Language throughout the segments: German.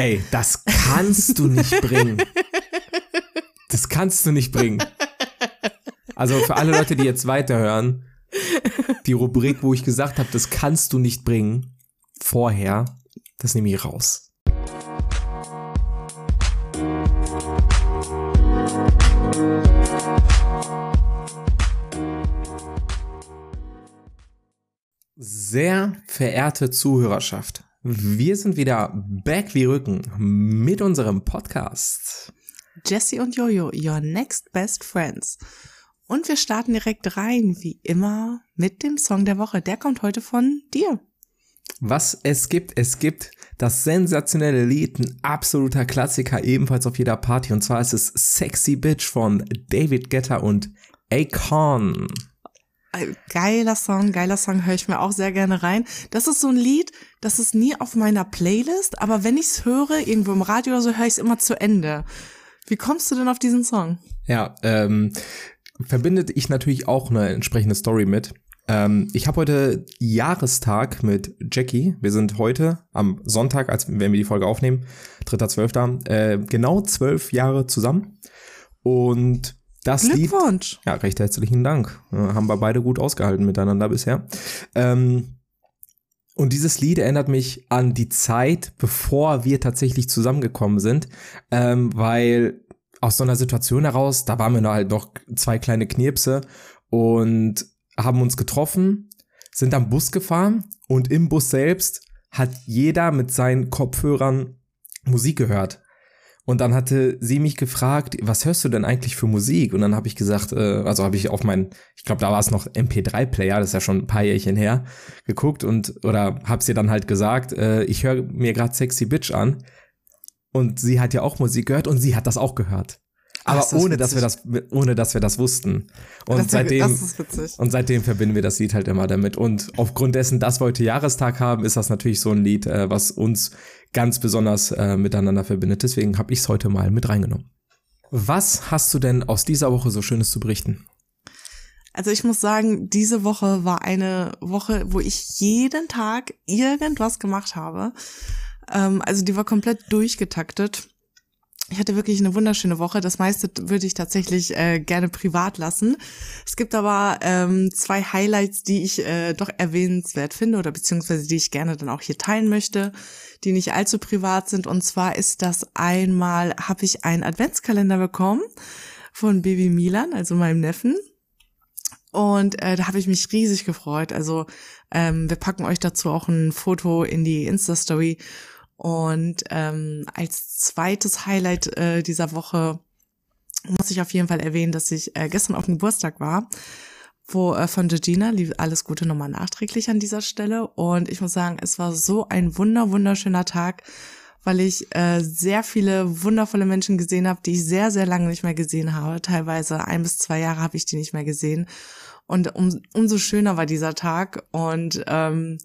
Ey, das kannst du nicht bringen. Das kannst du nicht bringen. Also für alle Leute, die jetzt weiterhören, die Rubrik, wo ich gesagt habe, das kannst du nicht bringen, vorher, das nehme ich raus. Sehr verehrte Zuhörerschaft, wir sind wieder back wie Rücken mit unserem Podcast. Jesse und Jojo, your next best friends. Und wir starten direkt rein, wie immer, mit dem Song der Woche. Der kommt heute von dir. Was es gibt, es gibt das sensationelle Lied, ein absoluter Klassiker, ebenfalls auf jeder Party. Und zwar ist es Sexy Bitch von David Guetta und Akon. Geiler Song, geiler Song, höre ich mir auch sehr gerne rein. Das ist so ein Lied, das ist nie auf meiner Playlist, aber wenn ich es höre, irgendwo im Radio oder so, höre ich es immer zu Ende. Wie kommst du denn auf diesen Song? Ja, ähm, verbindet ich natürlich auch eine entsprechende Story mit. Ähm, ich habe heute Jahrestag mit Jackie. Wir sind heute am Sonntag, als wenn wir die Folge aufnehmen, 3.12., äh, genau zwölf Jahre zusammen. Und das Glückwunsch. Lied, ja, recht herzlichen Dank. Ja, haben wir beide gut ausgehalten miteinander bisher. Ähm, und dieses Lied erinnert mich an die Zeit, bevor wir tatsächlich zusammengekommen sind, ähm, weil aus so einer Situation heraus, da waren wir halt noch zwei kleine Knirpse und haben uns getroffen, sind am Bus gefahren und im Bus selbst hat jeder mit seinen Kopfhörern Musik gehört. Und dann hatte sie mich gefragt, was hörst du denn eigentlich für Musik? Und dann habe ich gesagt, äh, also habe ich auf meinen, ich glaube, da war es noch MP3-Player, das ist ja schon ein paar Jährchen her, geguckt und oder habe sie dann halt gesagt, äh, ich höre mir gerade Sexy Bitch an. Und sie hat ja auch Musik gehört und sie hat das auch gehört. Aber Ach, ohne, dass wir das, ohne dass wir das wussten. Und das seitdem, und seitdem verbinden wir das Lied halt immer damit. Und aufgrund dessen, dass wir heute Jahrestag haben, ist das natürlich so ein Lied, äh, was uns ganz besonders äh, miteinander verbindet. Deswegen habe ich es heute mal mit reingenommen. Was hast du denn aus dieser Woche so Schönes zu berichten? Also ich muss sagen, diese Woche war eine Woche, wo ich jeden Tag irgendwas gemacht habe. Ähm, also die war komplett durchgetaktet. Ich hatte wirklich eine wunderschöne Woche. Das meiste würde ich tatsächlich äh, gerne privat lassen. Es gibt aber ähm, zwei Highlights, die ich äh, doch erwähnenswert finde oder beziehungsweise die ich gerne dann auch hier teilen möchte, die nicht allzu privat sind. Und zwar ist das einmal, habe ich einen Adventskalender bekommen von Baby Milan, also meinem Neffen. Und äh, da habe ich mich riesig gefreut. Also ähm, wir packen euch dazu auch ein Foto in die Insta-Story. Und ähm, als zweites Highlight äh, dieser Woche muss ich auf jeden Fall erwähnen, dass ich äh, gestern auf dem Geburtstag war, wo äh, von Georgina lief alles Gute nochmal nachträglich an dieser Stelle. Und ich muss sagen, es war so ein wunder wunderschöner Tag, weil ich äh, sehr viele wundervolle Menschen gesehen habe, die ich sehr sehr lange nicht mehr gesehen habe. Teilweise ein bis zwei Jahre habe ich die nicht mehr gesehen. Und um, umso schöner war dieser Tag und ähm,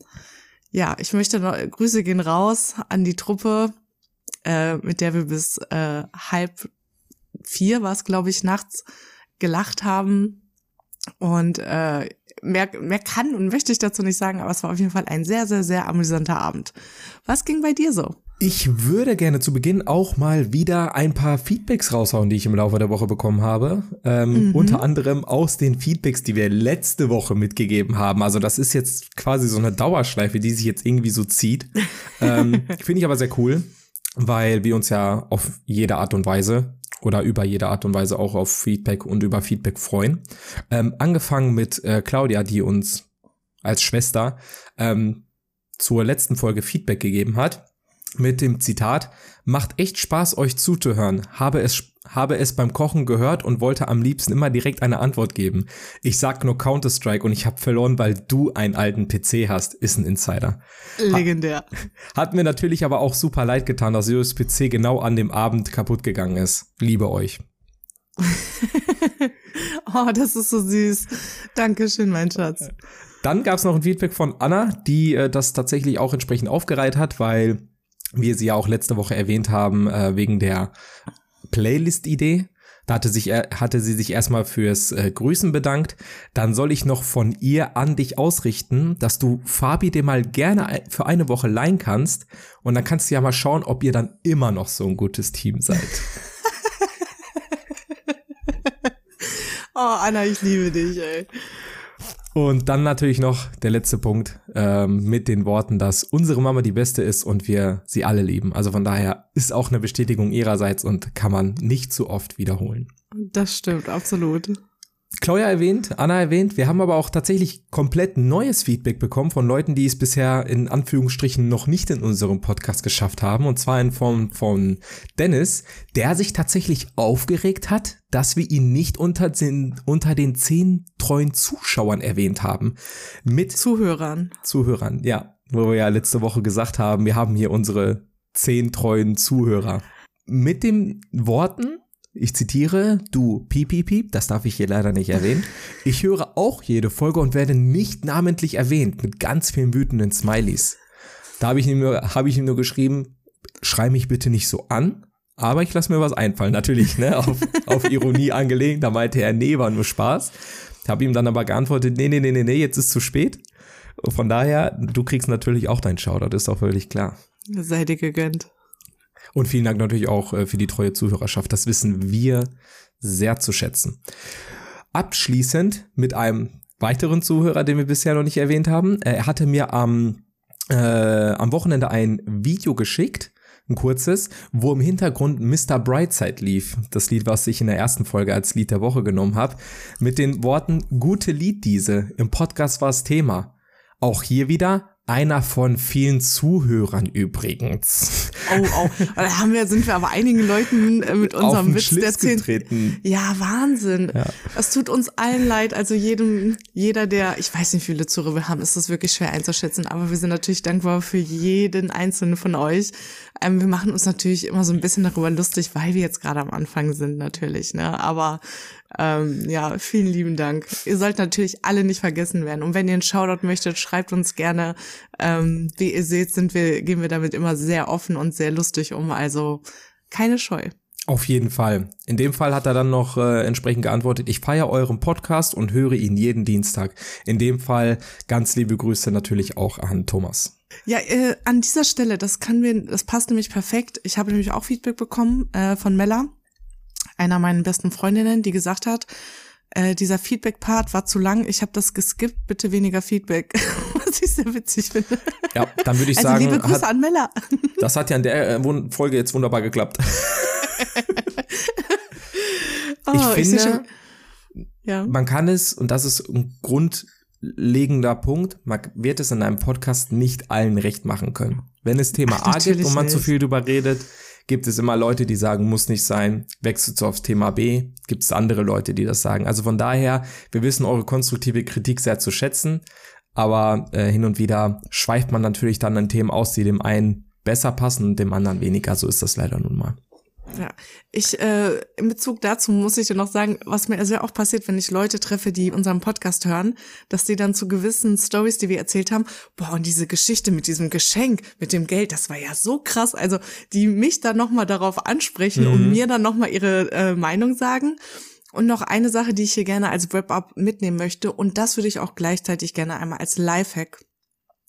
ja, ich möchte noch, Grüße gehen raus an die Truppe, äh, mit der wir bis äh, halb vier war es, glaube ich, nachts gelacht haben. Und äh, mehr, mehr kann und möchte ich dazu nicht sagen, aber es war auf jeden Fall ein sehr, sehr, sehr amüsanter Abend. Was ging bei dir so? Ich würde gerne zu Beginn auch mal wieder ein paar Feedbacks raushauen, die ich im Laufe der Woche bekommen habe. Ähm, mhm. Unter anderem aus den Feedbacks, die wir letzte Woche mitgegeben haben. Also das ist jetzt quasi so eine Dauerschleife, die sich jetzt irgendwie so zieht. ähm, Finde ich aber sehr cool, weil wir uns ja auf jede Art und Weise oder über jede Art und Weise auch auf Feedback und über Feedback freuen. Ähm, angefangen mit äh, Claudia, die uns als Schwester ähm, zur letzten Folge Feedback gegeben hat mit dem Zitat, macht echt Spaß, euch zuzuhören, habe es, habe es beim Kochen gehört und wollte am liebsten immer direkt eine Antwort geben. Ich sag nur Counter-Strike und ich habe verloren, weil du einen alten PC hast, ist ein Insider. Legendär. Hat, hat mir natürlich aber auch super leid getan, dass Jus PC genau an dem Abend kaputt gegangen ist. Liebe euch. oh, das ist so süß. Dankeschön, mein Schatz. Dann gab es noch ein Feedback von Anna, die äh, das tatsächlich auch entsprechend aufgereiht hat, weil wir sie ja auch letzte Woche erwähnt haben, äh, wegen der Playlist-Idee. Da hatte, sich, hatte sie sich erstmal fürs äh, Grüßen bedankt. Dann soll ich noch von ihr an dich ausrichten, dass du Fabi dir mal gerne für eine Woche leihen kannst. Und dann kannst du ja mal schauen, ob ihr dann immer noch so ein gutes Team seid. oh, Anna, ich liebe dich, ey. Und dann natürlich noch der letzte Punkt ähm, mit den Worten, dass unsere Mama die beste ist und wir sie alle lieben. Also von daher ist auch eine Bestätigung ihrerseits und kann man nicht zu oft wiederholen. Das stimmt, absolut. Claudia erwähnt, Anna erwähnt, wir haben aber auch tatsächlich komplett neues Feedback bekommen von Leuten, die es bisher in Anführungsstrichen noch nicht in unserem Podcast geschafft haben. Und zwar in Form von Dennis, der sich tatsächlich aufgeregt hat, dass wir ihn nicht unter den, unter den zehn treuen Zuschauern erwähnt haben. Mit Zuhörern. Zuhörern, ja. Wo wir ja letzte Woche gesagt haben, wir haben hier unsere zehn treuen Zuhörer. Mit den Worten, ich zitiere, du Piep, Piep, Piep, das darf ich hier leider nicht erwähnen. Ich höre auch jede Folge und werde nicht namentlich erwähnt mit ganz vielen wütenden Smileys. Da habe ich, ihm nur, hab ich ihm nur geschrieben, schrei mich bitte nicht so an, aber ich lasse mir was einfallen. Natürlich, ne, auf, auf Ironie angelegt. Da meinte er, nee, war nur Spaß. Habe ihm dann aber geantwortet, nee, nee, nee, nee, nee, jetzt ist zu spät. Von daher, du kriegst natürlich auch deinen Shoutout, ist auch völlig klar. Sei dir gegönnt. Und vielen Dank natürlich auch äh, für die treue Zuhörerschaft. Das wissen wir sehr zu schätzen. Abschließend mit einem weiteren Zuhörer, den wir bisher noch nicht erwähnt haben. Äh, er hatte mir am, äh, am Wochenende ein Video geschickt, ein kurzes, wo im Hintergrund Mr. Brightside lief. Das Lied, was ich in der ersten Folge als Lied der Woche genommen habe. Mit den Worten, gute Lied diese. Im Podcast war es Thema. Auch hier wieder einer von vielen Zuhörern übrigens. Oh, oh. Da haben wir, sind wir aber einigen Leuten äh, mit unserem Witz Schlips der getreten. Ja, Wahnsinn. Ja. Es tut uns allen leid. Also jedem, jeder, der, ich weiß nicht, wie viele Zuhörer wir haben, ist das wirklich schwer einzuschätzen. Aber wir sind natürlich dankbar für jeden einzelnen von euch. Ähm, wir machen uns natürlich immer so ein bisschen darüber lustig, weil wir jetzt gerade am Anfang sind, natürlich. Ne? Aber ähm, ja, vielen lieben Dank. Ihr sollt natürlich alle nicht vergessen werden. Und wenn ihr einen Shoutout möchtet, schreibt uns gerne. Ähm, wie ihr seht, sind wir, gehen wir damit immer sehr offen und sehr lustig um. Also keine Scheu. Auf jeden Fall. In dem Fall hat er dann noch äh, entsprechend geantwortet, ich feiere euren Podcast und höre ihn jeden Dienstag. In dem Fall ganz liebe Grüße natürlich auch an Thomas. Ja, äh, an dieser Stelle, das kann mir, das passt nämlich perfekt. Ich habe nämlich auch Feedback bekommen äh, von Mella einer meiner besten Freundinnen, die gesagt hat, äh, dieser Feedback-Part war zu lang, ich habe das geskippt, bitte weniger Feedback. Was ich sehr witzig finde. Ja, dann würde ich also sagen. Liebe Grüße hat, an Mella. Das hat ja in der äh, Folge jetzt wunderbar geklappt. oh, ich finde, ich ja. man kann es, und das ist ein grundlegender Punkt, man wird es in einem Podcast nicht allen recht machen können. Wenn es Thema Ach, A gibt und man nicht. zu viel drüber redet, gibt es immer Leute, die sagen, muss nicht sein, wechselt aufs Thema B, gibt es andere Leute, die das sagen. Also von daher, wir wissen eure konstruktive Kritik sehr zu schätzen, aber äh, hin und wieder schweift man natürlich dann an Themen aus, die dem einen besser passen und dem anderen weniger. So ist das leider nun mal. Ja, ich äh, in Bezug dazu muss ich dir noch sagen, was mir sehr oft passiert, wenn ich Leute treffe, die unseren Podcast hören, dass die dann zu gewissen Stories, die wir erzählt haben, boah, und diese Geschichte mit diesem Geschenk, mit dem Geld, das war ja so krass. Also die mich dann nochmal darauf ansprechen mhm. und mir dann nochmal ihre äh, Meinung sagen. Und noch eine Sache, die ich hier gerne als Wrap-up mitnehmen möchte, und das würde ich auch gleichzeitig gerne einmal als Lifehack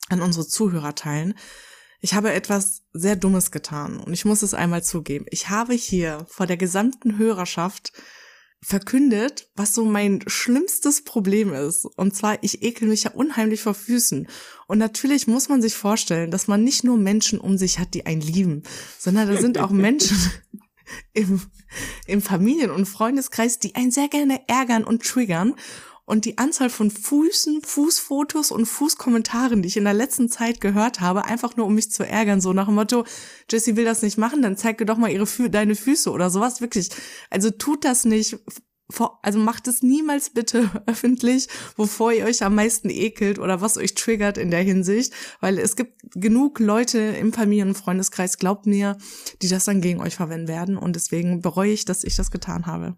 an unsere Zuhörer teilen. Ich habe etwas sehr Dummes getan und ich muss es einmal zugeben. Ich habe hier vor der gesamten Hörerschaft verkündet, was so mein schlimmstes Problem ist. Und zwar, ich ekel mich ja unheimlich vor Füßen. Und natürlich muss man sich vorstellen, dass man nicht nur Menschen um sich hat, die einen lieben, sondern da sind auch Menschen im, im Familien- und Freundeskreis, die einen sehr gerne ärgern und triggern. Und die Anzahl von Füßen, Fußfotos und Fußkommentaren, die ich in der letzten Zeit gehört habe, einfach nur um mich zu ärgern, so nach dem Motto, Jessie will das nicht machen, dann zeig dir doch mal ihre Fü deine Füße oder sowas, wirklich. Also tut das nicht, also macht es niemals bitte öffentlich, wovor ihr euch am meisten ekelt oder was euch triggert in der Hinsicht, weil es gibt genug Leute im Familien- und Freundeskreis, glaubt mir, die das dann gegen euch verwenden werden und deswegen bereue ich, dass ich das getan habe.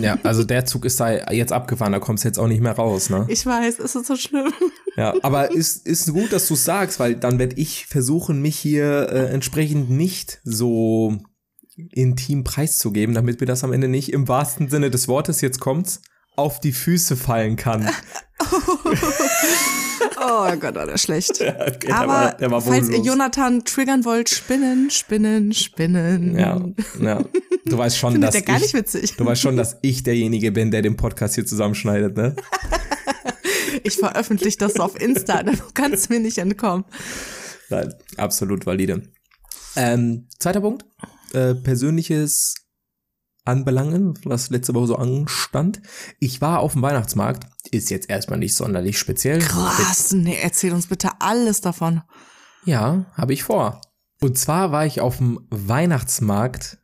Ja, also der Zug ist da jetzt abgefahren, da kommst du jetzt auch nicht mehr raus, ne? Ich weiß, es ist so schlimm. Ja, aber ist, ist gut, dass du sagst, weil dann werde ich versuchen, mich hier äh, entsprechend nicht so intim preiszugeben, damit mir das am Ende nicht im wahrsten Sinne des Wortes, jetzt kommt's, auf die Füße fallen kann. oh Gott, war der schlecht. Ja, okay, Aber der war, der war falls ihr. Jonathan triggern wollt, spinnen, spinnen, spinnen. Ja, ja. Du weißt schon, Findet dass der gar ich, nicht witzig. du weißt schon, dass ich derjenige bin, der den Podcast hier zusammenschneidet, ne? Ich veröffentliche das auf Insta, du kannst mir nicht entkommen. Nein, absolut valide. Ähm, zweiter Punkt, äh, persönliches Anbelangen, was letzte Woche so anstand. Ich war auf dem Weihnachtsmarkt, ist jetzt erstmal nicht sonderlich speziell. Krass, nee, erzähl uns bitte alles davon. Ja, habe ich vor. Und zwar war ich auf dem Weihnachtsmarkt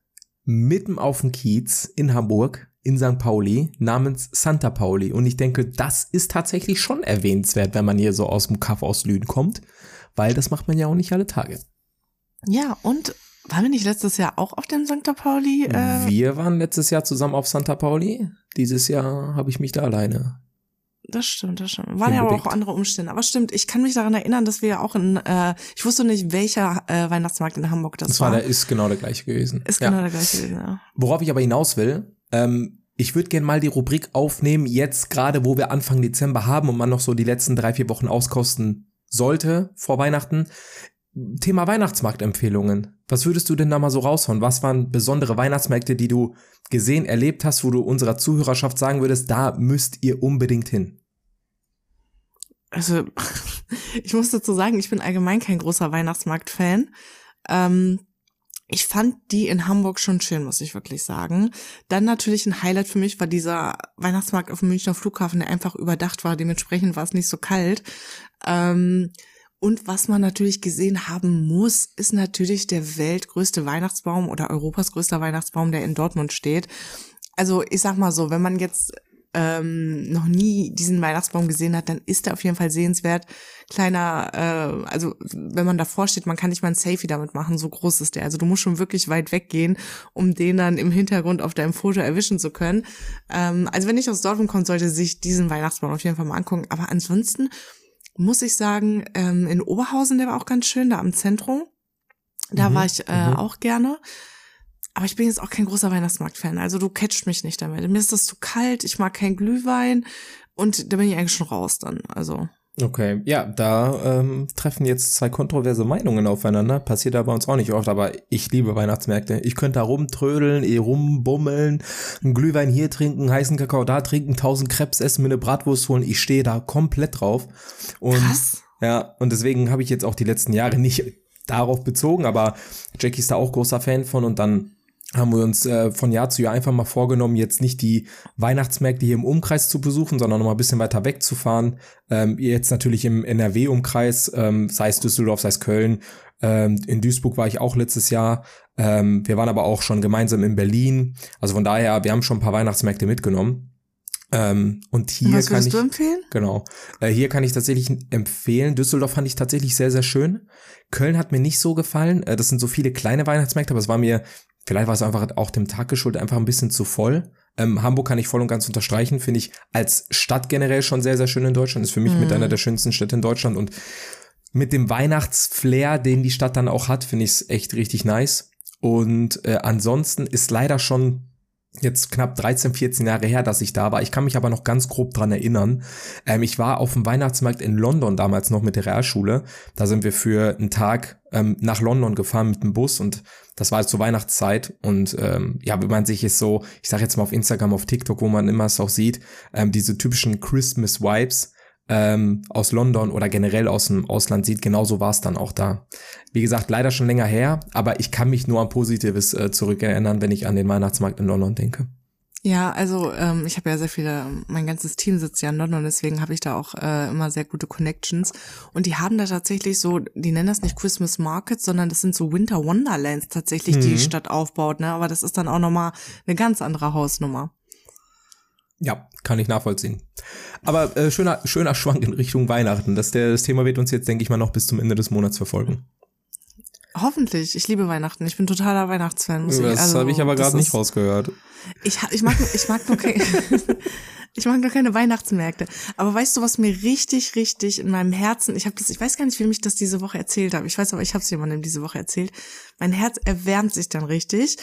mitten auf dem Kiez in Hamburg, in St. Pauli, namens Santa Pauli. Und ich denke, das ist tatsächlich schon erwähnenswert, wenn man hier so aus dem Kaff aus Lüden kommt, weil das macht man ja auch nicht alle Tage. Ja, und waren wir nicht letztes Jahr auch auf dem St. Pauli? Äh, Wir waren letztes Jahr zusammen auf Santa Pauli. Dieses Jahr habe ich mich da alleine. das stimmt, das stimmt. Waren ja aber auch andere Umstände. Aber stimmt, ich kann mich daran erinnern, dass wir ja auch in, äh, ich wusste nicht, welcher äh, Weihnachtsmarkt in Hamburg das, Das war, war. der ist genau der gleiche gewesen. Ist Ja. genau der gleiche gewesen, ja. Worauf ich aber hinaus will, ähm, ich würde gerne mal die Rubrik aufnehmen, jetzt gerade, wo wir Anfang Dezember haben und man noch so die letzten drei, vier Wochen auskosten sollte vor Weihnachten. Thema Weihnachtsmarktempfehlungen. Was würdest du denn da mal so raushauen? Was waren besondere Weihnachtsmärkte, die du gesehen, erlebt hast, wo du unserer Zuhörerschaft sagen würdest, da müsst ihr unbedingt hin? Also, ich muss dazu sagen, ich bin allgemein kein großer Weihnachtsmarkt-Fan. Ähm, ich fand die in Hamburg schon schön, muss ich wirklich sagen. Dann natürlich ein Highlight für mich war dieser Weihnachtsmarkt auf dem Münchner Flughafen, der einfach überdacht war. Dementsprechend war es nicht so kalt. Ähm, und was man natürlich gesehen haben muss, ist natürlich der weltgrößte Weihnachtsbaum oder Europas größter Weihnachtsbaum, der in Dortmund steht. Also ich sag mal so, wenn man jetzt ähm, noch nie diesen Weihnachtsbaum gesehen hat, dann ist der auf jeden Fall sehenswert. Kleiner, äh, also wenn man davor steht, man kann nicht mal ein Selfie damit machen, so groß ist der. Also du musst schon wirklich weit weggehen, um den dann im Hintergrund auf deinem Foto erwischen zu können. Ähm, also wenn ich aus Dortmund komme, sollte sich diesen Weihnachtsbaum auf jeden Fall mal angucken. Aber ansonsten muss ich sagen, ähm, in Oberhausen, der war auch ganz schön, da am Zentrum. Da Mhm, war ich äh, mhm. auch gerne. Aber ich bin jetzt auch kein großer Weihnachtsmarkt-Fan. Also du catcht mich nicht damit. Mir ist das zu kalt, ich mag keinen Glühwein und da bin ich eigentlich schon raus dann. Also. Okay, ja, da ähm, treffen jetzt zwei kontroverse Meinungen aufeinander. Passiert da bei uns auch nicht oft, aber ich liebe Weihnachtsmärkte. Ich könnte da rumtrödeln, eh rumbummeln, einen Glühwein hier trinken, heißen Kakao da trinken, tausend Krebs essen, mir eine Bratwurst holen. Ich stehe da komplett drauf. Und Krass. ja, und deswegen habe ich jetzt auch die letzten Jahre nicht darauf bezogen, aber Jackie ist da auch großer Fan von und dann haben wir uns äh, von Jahr zu Jahr einfach mal vorgenommen, jetzt nicht die Weihnachtsmärkte hier im Umkreis zu besuchen, sondern noch mal ein bisschen weiter wegzufahren. Ähm, jetzt natürlich im NRW-Umkreis, ähm, sei es Düsseldorf, sei es Köln. Ähm, in Duisburg war ich auch letztes Jahr. Ähm, wir waren aber auch schon gemeinsam in Berlin. Also von daher, wir haben schon ein paar Weihnachtsmärkte mitgenommen. Ähm, und hier Was kann ich du empfehlen? Genau. Äh, hier kann ich tatsächlich empfehlen. Düsseldorf fand ich tatsächlich sehr, sehr schön. Köln hat mir nicht so gefallen. Äh, das sind so viele kleine Weihnachtsmärkte, aber es war mir, vielleicht war es einfach auch dem Tag geschuldet, einfach ein bisschen zu voll. Ähm, Hamburg kann ich voll und ganz unterstreichen, finde ich als Stadt generell schon sehr, sehr schön in Deutschland. Ist für mich mit einer der schönsten Städte in Deutschland und mit dem Weihnachtsflair, den die Stadt dann auch hat, finde ich es echt richtig nice. Und äh, ansonsten ist leider schon jetzt knapp 13, 14 Jahre her, dass ich da war. Ich kann mich aber noch ganz grob dran erinnern. Ähm, ich war auf dem Weihnachtsmarkt in London damals noch mit der Realschule. Da sind wir für einen Tag ähm, nach London gefahren mit dem Bus und das war halt zur Weihnachtszeit und ähm, ja, wenn man sich jetzt so, ich sag jetzt mal auf Instagram, auf TikTok, wo man immer es auch sieht, ähm, diese typischen Christmas Vibes ähm, aus London oder generell aus dem Ausland sieht, genauso war es dann auch da. Wie gesagt, leider schon länger her, aber ich kann mich nur an Positives äh, zurückerinnern, wenn ich an den Weihnachtsmarkt in London denke. Ja, also ähm, ich habe ja sehr viele, mein ganzes Team sitzt ja in London, deswegen habe ich da auch äh, immer sehr gute Connections. Und die haben da tatsächlich so, die nennen das nicht Christmas Markets, sondern das sind so Winter Wonderlands tatsächlich, die die Mhm. Stadt aufbaut. Ne? Aber das ist dann auch nochmal eine ganz andere Hausnummer. Ja, kann ich nachvollziehen. Aber äh, schöner, schöner Schwank in Richtung Weihnachten. Das, der, das Thema wird uns jetzt, denke ich mal, noch bis zum Ende des Monats verfolgen. Hoffentlich. Ich liebe Weihnachten. Ich bin totaler Weihnachtsfan. Muss das ich, also, habe ich aber gerade nicht rausgehört. Ich, ich mag, ich mag nur keine, ich mag nur keine Weihnachtsmärkte. Aber weißt du, was mir richtig, richtig in meinem Herzen, ich habe das, ich weiß gar nicht, wem ich das diese Woche erzählt habe. Ich weiß aber, ich habe es jemandem diese Woche erzählt. Mein Herz erwärmt sich dann richtig,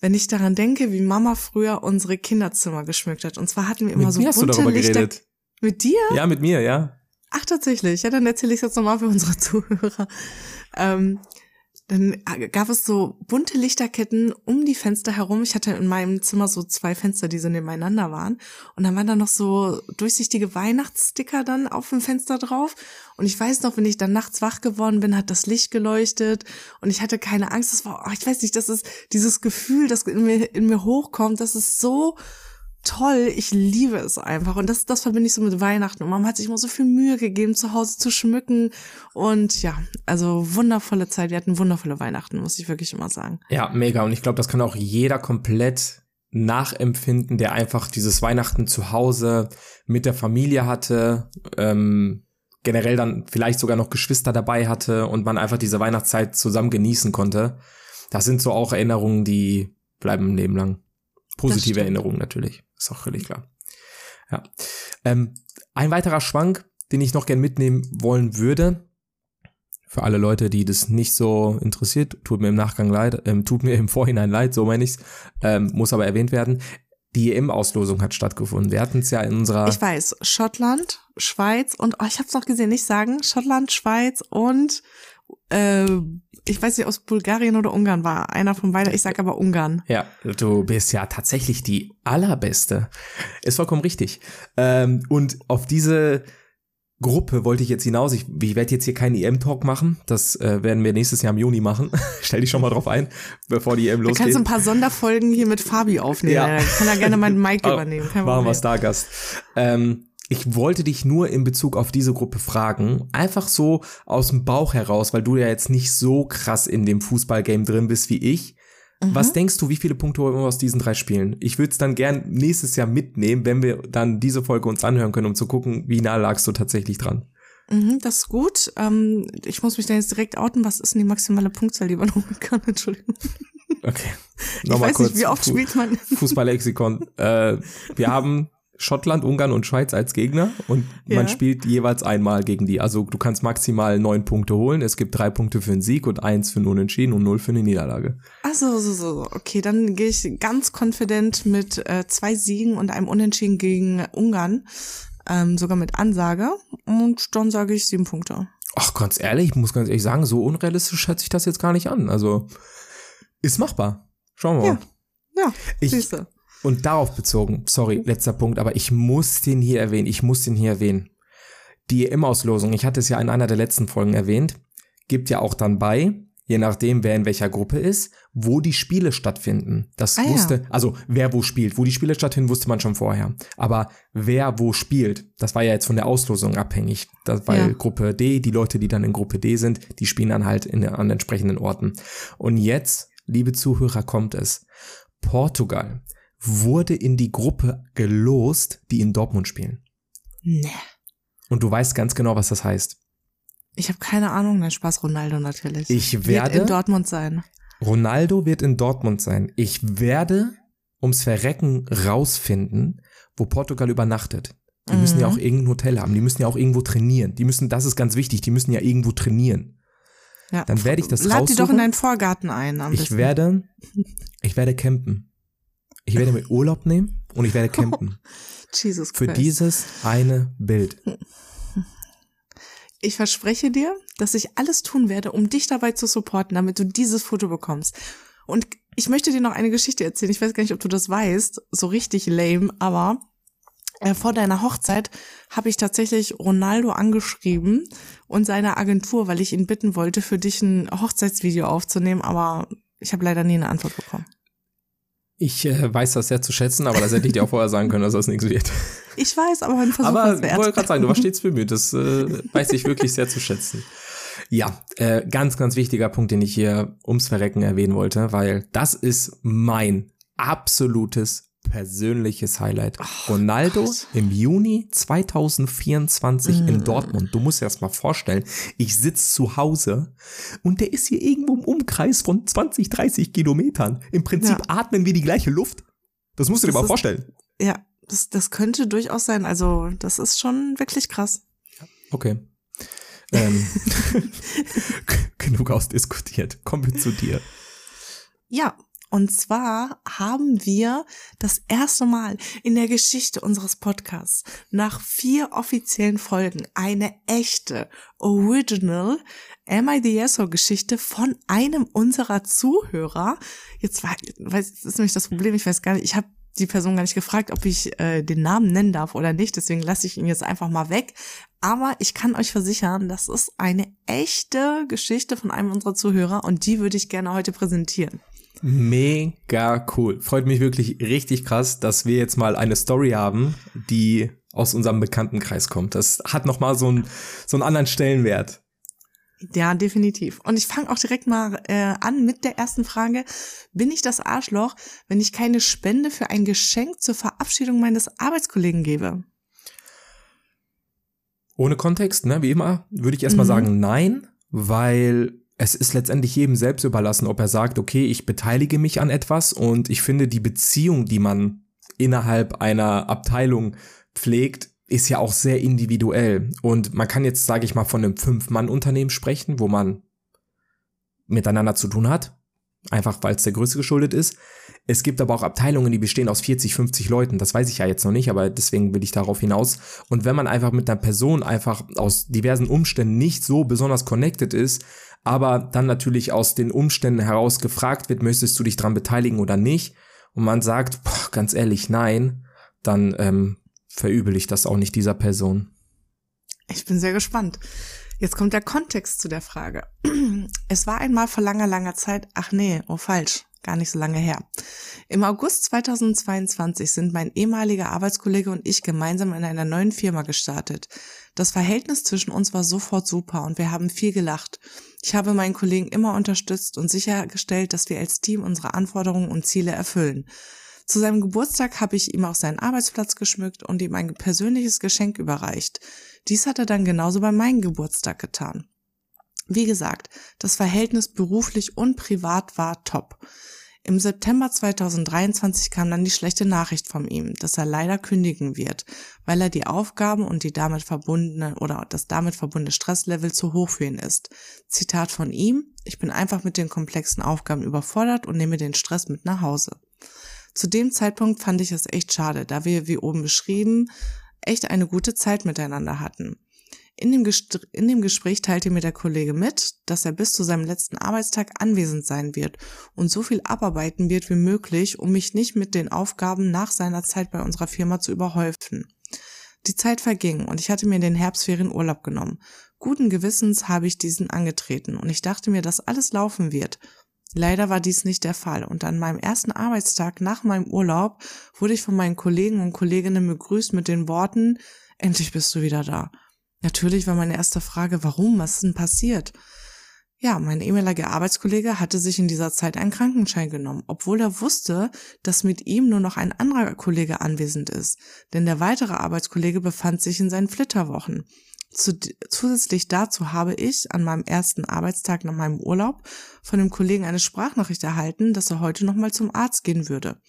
wenn ich daran denke, wie Mama früher unsere Kinderzimmer geschmückt hat. Und zwar hatten wir immer Mit so mir hast du bunte darüber Lichter. geredet. Mit dir? Ja, mit mir, ja. Ach, tatsächlich. Ja, dann erzähle ich es jetzt nochmal für unsere Zuhörer. Ähm, dann gab es so bunte Lichterketten um die Fenster herum. Ich hatte in meinem Zimmer so zwei Fenster, die so nebeneinander waren. Und dann waren da noch so durchsichtige Weihnachtssticker dann auf dem Fenster drauf. Und ich weiß noch, wenn ich dann nachts wach geworden bin, hat das Licht geleuchtet und ich hatte keine Angst. Das war, oh, ich weiß nicht, das ist dieses Gefühl, das in mir, in mir hochkommt. Das ist so toll. Ich liebe es einfach. Und das, das verbinde ich so mit Weihnachten. Und Mama hat sich immer so viel Mühe gegeben, zu Hause zu schmücken. Und ja, also wundervolle Zeit. Wir hatten wundervolle Weihnachten, muss ich wirklich immer sagen. Ja, mega. Und ich glaube, das kann auch jeder komplett nachempfinden, der einfach dieses Weihnachten zu Hause mit der Familie hatte, ähm, generell dann vielleicht sogar noch Geschwister dabei hatte und man einfach diese Weihnachtszeit zusammen genießen konnte. Das sind so auch Erinnerungen, die bleiben ein Leben lang. Positive. Erinnerungen natürlich. Ist auch völlig klar. Ja. Ähm, ein weiterer Schwank, den ich noch gern mitnehmen wollen würde, für alle Leute, die das nicht so interessiert, tut mir im Nachgang leid, ähm, tut mir im Vorhinein leid, so meine ich's, ähm, muss aber erwähnt werden. Die EM-Auslosung hat stattgefunden. Wir hatten es ja in unserer. Ich weiß, Schottland, Schweiz und, oh, ich habe es noch gesehen, nicht sagen, Schottland, Schweiz und äh, ich weiß nicht, aus Bulgarien oder Ungarn war. Einer von beiden, ich sag aber Ungarn. Ja, du bist ja tatsächlich die allerbeste. Ist vollkommen richtig. Ähm, und auf diese Gruppe wollte ich jetzt hinaus. Ich, ich werde jetzt hier keinen EM-Talk machen. Das äh, werden wir nächstes Jahr im Juni machen. Stell dich schon mal drauf ein, bevor die EM Du kannst losgeht. ein paar Sonderfolgen hier mit Fabi aufnehmen. Ja. Ja. Kann er gerne meinen Ah, übernehmen. Kein Machen wir. Stargast. Ähm, ich wollte dich nur in Bezug auf diese Gruppe fragen, einfach so aus dem Bauch heraus, weil du ja jetzt nicht so krass in dem Fußballgame drin bist wie ich. Mhm. Was denkst du, wie viele Punkte holen wir aus diesen drei Spielen? Ich würde es dann gern nächstes Jahr mitnehmen, wenn wir dann diese Folge uns anhören können, um zu gucken, wie nah lagst du tatsächlich dran. Mhm, das ist gut. Ähm, ich muss mich da jetzt direkt outen. Was ist denn die maximale Punktzahl, die man holen kann? Entschuldigung. Okay. Ich weiß nicht, wie oft Fu- spielt man. Fußballlexikon. äh, wir haben Schottland, Ungarn und Schweiz als Gegner und Ja. man spielt jeweils einmal gegen die. Also du kannst maximal neun Punkte holen. Es gibt drei Punkte für einen Sieg und eins für einen Unentschieden und null für eine Niederlage. Ach so, so. Okay, dann gehe ich ganz confident mit äh, zwei Siegen und einem Unentschieden gegen Ungarn. Ähm, sogar mit Ansage. Und dann sage ich sieben Punkte. Ach, ganz ehrlich, ich muss ganz ehrlich sagen, so unrealistisch schätze ich das jetzt gar nicht an. Also ist machbar. Schauen wir mal. Ja. Ja, Ich- siehste. Und darauf bezogen, sorry, letzter Punkt, aber ich muss den hier erwähnen, ich muss den hier erwähnen. Die EM-Auslosung, ich hatte es ja in einer der letzten Folgen erwähnt, gibt ja auch dann bei, je nachdem, wer in welcher Gruppe ist, wo die Spiele stattfinden. Das Ah, ja. wusste, also wer wo spielt. Wo die Spiele stattfinden, wusste man schon vorher. Aber wer wo spielt, das war ja jetzt von der Auslosung abhängig. Das, weil Ja. Gruppe D, die Leute, die dann in Gruppe D sind, die spielen dann halt in, an entsprechenden Orten. Und jetzt, liebe Zuhörer, kommt es. Portugal wurde in die Gruppe gelost, die in Dortmund spielen. Nee. Und du weißt ganz genau, was das heißt. Ich habe keine Ahnung. Nein, Spaß, Ronaldo natürlich. Ich Wird werde, in Dortmund sein. Ronaldo wird in Dortmund sein. Ich werde ums Verrecken rausfinden, wo Portugal übernachtet. Die müssen ja Mhm. auch irgendein Hotel haben. Die müssen ja auch irgendwo trainieren. Die müssen, das ist ganz wichtig, die müssen ja irgendwo trainieren. Ja. Dann werde ich das Lad die doch raussuchen. in deinen Vorgarten ein. Ich besten. werde, ich werde campen. Ich werde mir Urlaub nehmen und ich werde campen. Jesus Für Christ. dieses eine Bild. Ich verspreche dir, dass ich alles tun werde, um dich dabei zu supporten, damit du dieses Foto bekommst. Und ich möchte dir noch eine Geschichte erzählen. Ich weiß gar nicht, ob du das weißt. So richtig lame, aber äh, vor deiner Hochzeit habe ich tatsächlich Ronaldo angeschrieben und seine Agentur, weil ich ihn bitten wollte, für dich ein Hochzeitsvideo aufzunehmen, aber ich habe leider nie eine Antwort bekommen. Ich äh, weiß das sehr zu schätzen, aber das hätte ich dir auch vorher sagen können, dass das nichts wird. Ich weiß, aber ein Versuch Aber ich wollte gerade sagen, du warst stets bemüht. Das äh, weiß ich wirklich sehr zu schätzen. Ja, äh, ganz, ganz wichtiger Punkt, den ich hier ums Verrecken erwähnen wollte, weil das ist mein absolutes persönliches Highlight. Oh, Ronaldo Gott. im Juni 2024 mm. in Dortmund. Du musst dir das mal vorstellen. Ich sitze zu Hause und der ist hier irgendwo im Umkreis von 20, 30 Kilometern. Im Prinzip ja. atmen wir die gleiche Luft. Das musst du das dir mal ist, vorstellen. Ja, das, das könnte durchaus sein. Also, das ist schon wirklich krass. Okay. Ähm, genug ausdiskutiert. Kommen wir zu dir. Ja, und zwar haben wir das erste Mal in der Geschichte unseres Podcasts nach vier offiziellen Folgen eine echte, original Am I the Yeso Geschichte von einem unserer Zuhörer. Jetzt weiß, das ist nämlich das Problem, ich weiß gar nicht, ich habe die Person gar nicht gefragt, ob ich äh, den Namen nennen darf oder nicht, deswegen lasse ich ihn jetzt einfach mal weg. Aber ich kann euch versichern, das ist eine echte Geschichte von einem unserer Zuhörer und die würde ich gerne heute präsentieren. Mega cool. Freut mich wirklich richtig krass, dass wir jetzt mal eine Story haben, die aus unserem Bekanntenkreis kommt. Das hat noch mal so einen so einen anderen Stellenwert. Ja, definitiv. Und ich fange auch direkt mal äh, an mit der ersten Frage. Bin ich das Arschloch, wenn ich keine Spende für ein Geschenk zur Verabschiedung meines Arbeitskollegen gebe? Ohne Kontext, ne, wie immer, würde ich erstmal mhm. sagen, nein, weil es ist letztendlich jedem selbst überlassen, ob er sagt, okay, ich beteilige mich an etwas und ich finde die Beziehung, die man innerhalb einer Abteilung pflegt, ist ja auch sehr individuell. Und man kann jetzt, sage ich mal, von einem Fünf-Mann-Unternehmen sprechen, wo man miteinander zu tun hat, einfach weil es der Größe geschuldet ist. Es gibt aber auch Abteilungen, die bestehen aus 40, 50 Leuten. Das weiß ich ja jetzt noch nicht, aber deswegen will ich darauf hinaus. Und wenn man einfach mit einer Person einfach aus diversen Umständen nicht so besonders connected ist, aber dann natürlich aus den Umständen heraus gefragt wird, möchtest du dich dran beteiligen oder nicht, und man sagt, boah, ganz ehrlich, nein, dann ähm, verübel ich das auch nicht dieser Person. Ich bin sehr gespannt. Jetzt kommt der Kontext zu der Frage. Es war einmal vor langer, langer Zeit, ach nee, oh falsch, gar nicht so lange her. Im August 2022 sind mein ehemaliger Arbeitskollege und ich gemeinsam in einer neuen Firma gestartet. Das Verhältnis zwischen uns war sofort super und wir haben viel gelacht. Ich habe meinen Kollegen immer unterstützt und sichergestellt, dass wir als Team unsere Anforderungen und Ziele erfüllen. Zu seinem Geburtstag habe ich ihm auch seinen Arbeitsplatz geschmückt und ihm ein persönliches Geschenk überreicht. Dies hat er dann genauso bei meinem Geburtstag getan. Wie gesagt, das Verhältnis beruflich und privat war top. Im September 2023 kam dann die schlechte Nachricht von ihm, dass er leider kündigen wird, weil er die Aufgaben und die damit verbundene oder das damit verbundene Stresslevel zu hoch für ihn ist. Zitat von ihm, ich bin einfach mit den komplexen Aufgaben überfordert und nehme den Stress mit nach Hause. Zu dem Zeitpunkt fand ich es echt schade, da wir, wie oben beschrieben, echt eine gute Zeit miteinander hatten. In dem, in dem Gespräch teilte mir der Kollege mit, dass er bis zu seinem letzten Arbeitstag anwesend sein wird und so viel abarbeiten wird wie möglich, um mich nicht mit den Aufgaben nach seiner Zeit bei unserer Firma zu überhäufen. Die Zeit verging und ich hatte mir in den Herbstferien Urlaub genommen. Guten Gewissens habe ich diesen angetreten und ich dachte mir, dass alles laufen wird. Leider war dies nicht der Fall und an meinem ersten Arbeitstag nach meinem Urlaub wurde ich von meinen Kollegen und Kolleginnen begrüßt mit den Worten, endlich bist du wieder da. Natürlich war meine erste Frage, warum, was denn passiert? Ja, mein ehemaliger Arbeitskollege hatte sich in dieser Zeit einen Krankenschein genommen, obwohl er wusste, dass mit ihm nur noch ein anderer Kollege anwesend ist, denn der weitere Arbeitskollege befand sich in seinen Flitterwochen. zusätzlich dazu habe ich an meinem ersten Arbeitstag nach meinem Urlaub von dem Kollegen eine Sprachnachricht erhalten, dass er heute nochmal zum Arzt gehen würde.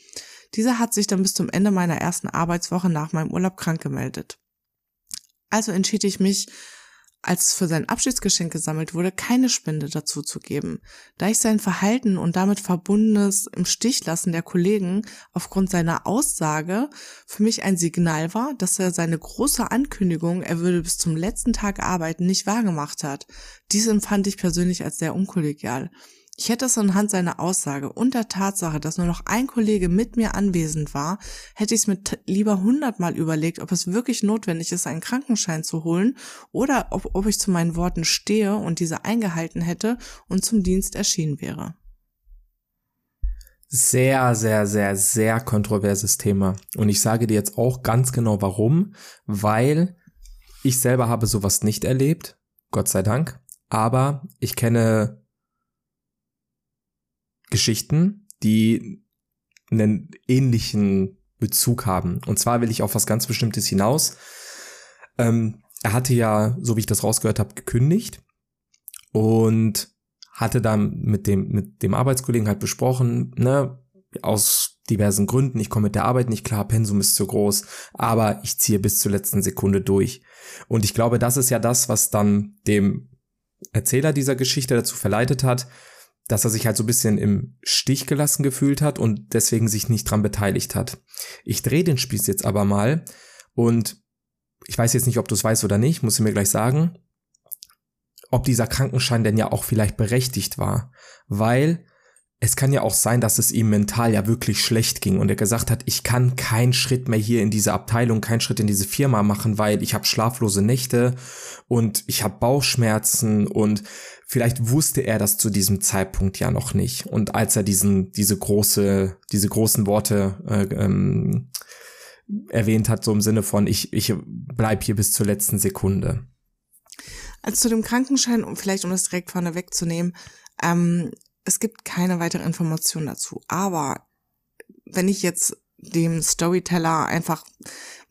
Dieser hat sich dann bis zum Ende meiner ersten Arbeitswoche nach meinem Urlaub krank gemeldet. Also entschied ich mich, als für sein Abschiedsgeschenk gesammelt wurde, keine Spende dazu zu geben, da ich sein Verhalten und damit verbundenes im Stich lassen der Kollegen aufgrund seiner Aussage für mich ein Signal war, dass er seine große Ankündigung, er würde bis zum letzten Tag arbeiten, nicht wahrgemacht hat. Dies empfand ich persönlich als sehr unkollegial. Ich hätte es anhand seiner Aussage und der Tatsache, dass nur noch ein Kollege mit mir anwesend war, hätte ich es mir lieber hundertmal überlegt, ob es wirklich notwendig ist, einen Krankenschein zu holen oder ob, ob ich zu meinen Worten stehe und diese eingehalten hätte und zum Dienst erschienen wäre. Sehr, sehr, sehr, sehr kontroverses Thema. Und ich sage dir jetzt auch ganz genau warum, weil ich selber habe sowas nicht erlebt, Gott sei Dank, aber ich kenne Geschichten, die einen ähnlichen Bezug haben. Und zwar will ich auf was ganz Bestimmtes hinaus. Ähm, er hatte ja, so wie ich das rausgehört habe, gekündigt und hatte dann mit dem, mit dem Arbeitskollegen halt besprochen, ne, aus diversen Gründen, ich komme mit der Arbeit nicht klar, Pensum ist zu groß, aber ich ziehe bis zur letzten Sekunde durch. Und ich glaube, das ist ja das, was dann dem Erzähler dieser Geschichte dazu verleitet hat, dass er sich halt so ein bisschen im Stich gelassen gefühlt hat und deswegen sich nicht dran beteiligt hat. Ich drehe den Spieß jetzt aber mal und ich weiß jetzt nicht, ob du es weißt oder nicht, muss ich mir gleich sagen, ob dieser Krankenschein denn ja auch vielleicht berechtigt war, weil es kann ja auch sein, dass es ihm mental ja wirklich schlecht ging und er gesagt hat, ich kann keinen Schritt mehr hier in diese Abteilung, keinen Schritt in diese Firma machen, weil ich habe schlaflose Nächte und ich habe Bauchschmerzen und vielleicht wusste er das zu diesem Zeitpunkt ja noch nicht und als er diesen diese große diese großen Worte äh, ähm, erwähnt hat so im Sinne von ich ich bleib hier bis zur letzten Sekunde. Also zu dem Krankenschein, um vielleicht um das direkt vorne wegzunehmen, ähm, es gibt keine weitere Information dazu. Aber wenn ich jetzt dem Storyteller einfach,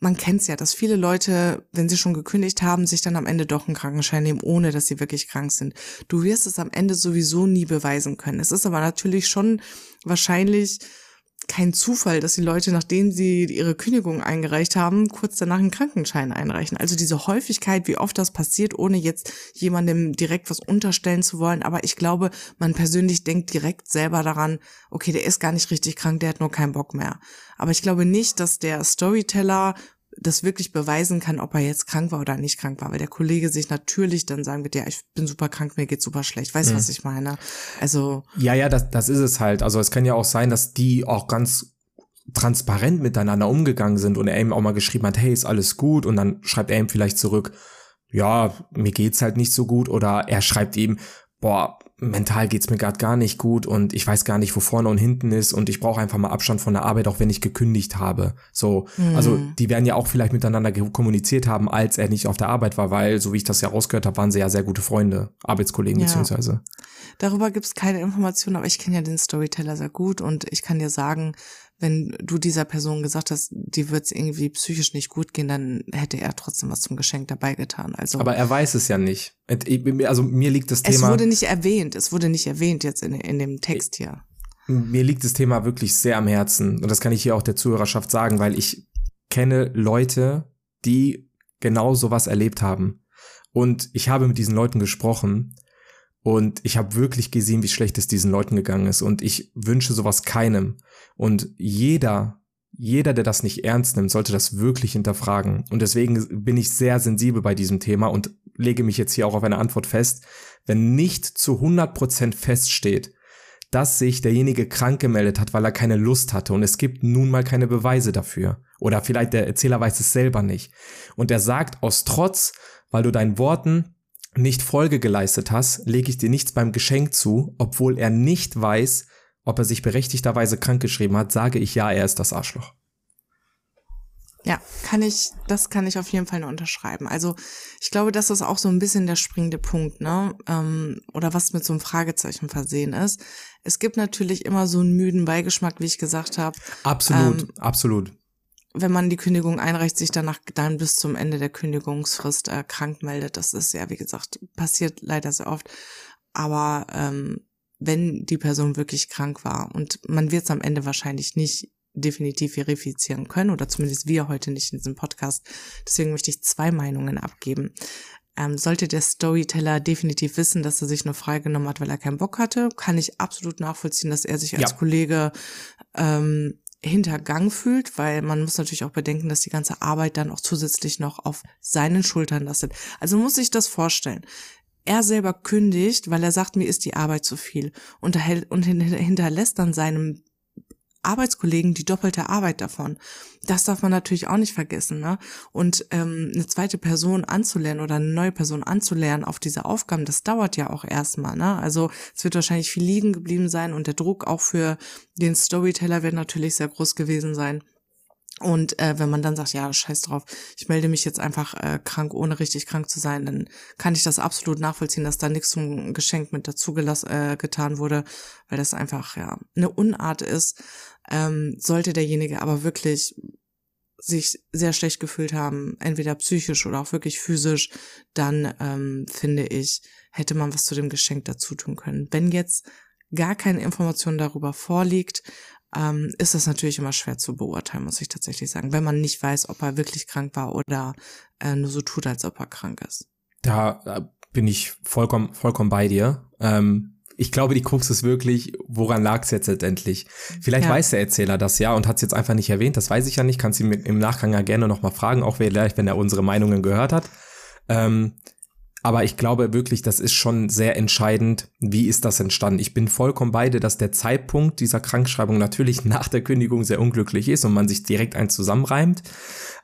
man kennt's ja, dass viele Leute, wenn sie schon gekündigt haben, sich dann am Ende doch einen Krankenschein nehmen, ohne dass sie wirklich krank sind. Du wirst es am Ende sowieso nie beweisen können. Es ist aber natürlich schon wahrscheinlich kein Zufall, dass die Leute, nachdem sie ihre Kündigung eingereicht haben, kurz danach einen Krankenschein einreichen. Also diese Häufigkeit, wie oft das passiert, ohne jetzt jemandem direkt was unterstellen zu wollen. Aber ich glaube, man persönlich denkt direkt selber daran, okay, der ist gar nicht richtig krank, der hat nur keinen Bock mehr. Aber ich glaube nicht, dass der Storyteller das wirklich beweisen kann, ob er jetzt krank war oder nicht krank war, weil der Kollege sich natürlich dann sagen wird, ja, ich bin super krank, mir geht's super schlecht. Weißt du, mhm. was ich meine? Also. Ja, ja, das, das ist es halt. Also es kann ja auch sein, dass die auch ganz transparent miteinander umgegangen sind und er ihm auch mal geschrieben hat, hey, ist alles gut? Und dann schreibt er ihm vielleicht zurück, ja, mir geht's halt nicht so gut. Oder er schreibt ihm, boah, mental geht's mir gerade gar nicht gut und ich weiß gar nicht, wo vorne und hinten ist und ich brauche einfach mal Abstand von der Arbeit, auch wenn ich gekündigt habe. So, mhm. also die werden ja auch vielleicht miteinander kommuniziert haben, als er nicht auf der Arbeit war, weil, so wie ich das ja rausgehört habe, waren sie ja sehr gute Freunde, Arbeitskollegen ja. beziehungsweise. Darüber gibt's keine Informationen, aber ich kenne ja den Storyteller sehr gut und ich kann dir sagen, wenn du dieser Person gesagt hast, die wird's irgendwie psychisch nicht gut gehen, dann hätte er trotzdem was zum Geschenk dabei getan. Also, aber er weiß es ja nicht. Also mir liegt das Thema. Es wurde nicht erwähnt. Es wurde nicht erwähnt jetzt in, in dem Text hier. Mir liegt das Thema wirklich sehr am Herzen. Und das kann ich hier auch der Zuhörerschaft sagen, weil ich kenne Leute, die genau sowas erlebt haben. Und ich habe mit diesen Leuten gesprochen und ich habe wirklich gesehen, wie schlecht es diesen Leuten gegangen ist. Und ich wünsche sowas keinem. Und jeder, jeder, der das nicht ernst nimmt, sollte das wirklich hinterfragen. Und deswegen bin ich sehr sensibel bei diesem Thema und lege mich jetzt hier auch auf eine Antwort fest. Wenn nicht zu 100 Prozent feststeht, dass sich derjenige krank gemeldet hat, weil er keine Lust hatte und es gibt nun mal keine Beweise dafür. Oder vielleicht der Erzähler weiß es selber nicht. Und er sagt aus Trotz, weil du deinen Worten nicht Folge geleistet hast, lege ich dir nichts beim Geschenk zu, obwohl er nicht weiß, ob er sich berechtigterweise krankgeschrieben hat, sage ich ja, er ist das Arschloch. Ja, kann ich, das kann ich auf jeden Fall nur unterschreiben. Also ich glaube, das ist auch so ein bisschen der springende Punkt, ne? Ähm, oder was mit so einem Fragezeichen versehen ist. Es gibt natürlich immer so einen müden Beigeschmack, wie ich gesagt habe. Absolut, ähm, absolut wenn man die Kündigung einreicht, sich danach dann bis zum Ende der Kündigungsfrist äh, krank meldet. Das ist ja, wie gesagt, passiert leider sehr oft. Aber ähm, wenn die Person wirklich krank war und man wird es am Ende wahrscheinlich nicht definitiv verifizieren können oder zumindest wir heute nicht in diesem Podcast. Deswegen möchte ich zwei Meinungen abgeben. Ähm, sollte der Storyteller definitiv wissen, dass er sich nur freigenommen hat, weil er keinen Bock hatte, kann ich absolut nachvollziehen, dass er sich als ja. Kollege ähm, hintergangen fühlt, weil man muss natürlich auch bedenken, dass die ganze Arbeit dann auch zusätzlich noch auf seinen Schultern lastet. Also muss sich das vorstellen. Er selber kündigt, weil er sagt, mir ist die Arbeit zu viel und, und hinterlässt dann seinem Arbeitskollegen die doppelte Arbeit davon. Das darf man natürlich auch nicht vergessen. Ne? Und ähm, eine zweite Person anzulernen oder eine neue Person anzulernen auf diese Aufgaben, das dauert ja auch erstmal. Ne? Also es wird wahrscheinlich viel liegen geblieben sein und der Druck auch für den Storyteller wird natürlich sehr groß gewesen sein. Und äh, wenn man dann sagt, ja, scheiß drauf, ich melde mich jetzt einfach äh, krank, ohne richtig krank zu sein, dann kann ich das absolut nachvollziehen, dass da nichts zum Geschenk mit dazu äh, getan wurde, weil das einfach ja eine Unart ist. Ähm, sollte derjenige aber wirklich sich sehr schlecht gefühlt haben, entweder psychisch oder auch wirklich physisch, dann ähm, finde ich, hätte man was zu dem Geschenk dazu tun können. Wenn jetzt gar keine Information darüber vorliegt, ähm, ist das natürlich immer schwer zu beurteilen, muss ich tatsächlich sagen, wenn man nicht weiß, ob er wirklich krank war oder äh, nur so tut, als ob er krank ist. Da äh, bin ich vollkommen, vollkommen bei dir. Ähm, ich glaube, die Krux ist wirklich, woran lag es jetzt letztendlich? Vielleicht ja. weiß der Erzähler das ja und hat es jetzt einfach nicht erwähnt. Das weiß ich ja nicht. Kannst du ihn im Nachgang ja gerne nochmal fragen, auch vielleicht, wenn er unsere Meinungen gehört hat. Ähm, aber ich glaube wirklich, das ist schon sehr entscheidend, wie ist das entstanden. Ich bin vollkommen beide, dass der Zeitpunkt dieser Krankschreibung natürlich nach der Kündigung sehr unglücklich ist und man sich direkt eins zusammenreimt.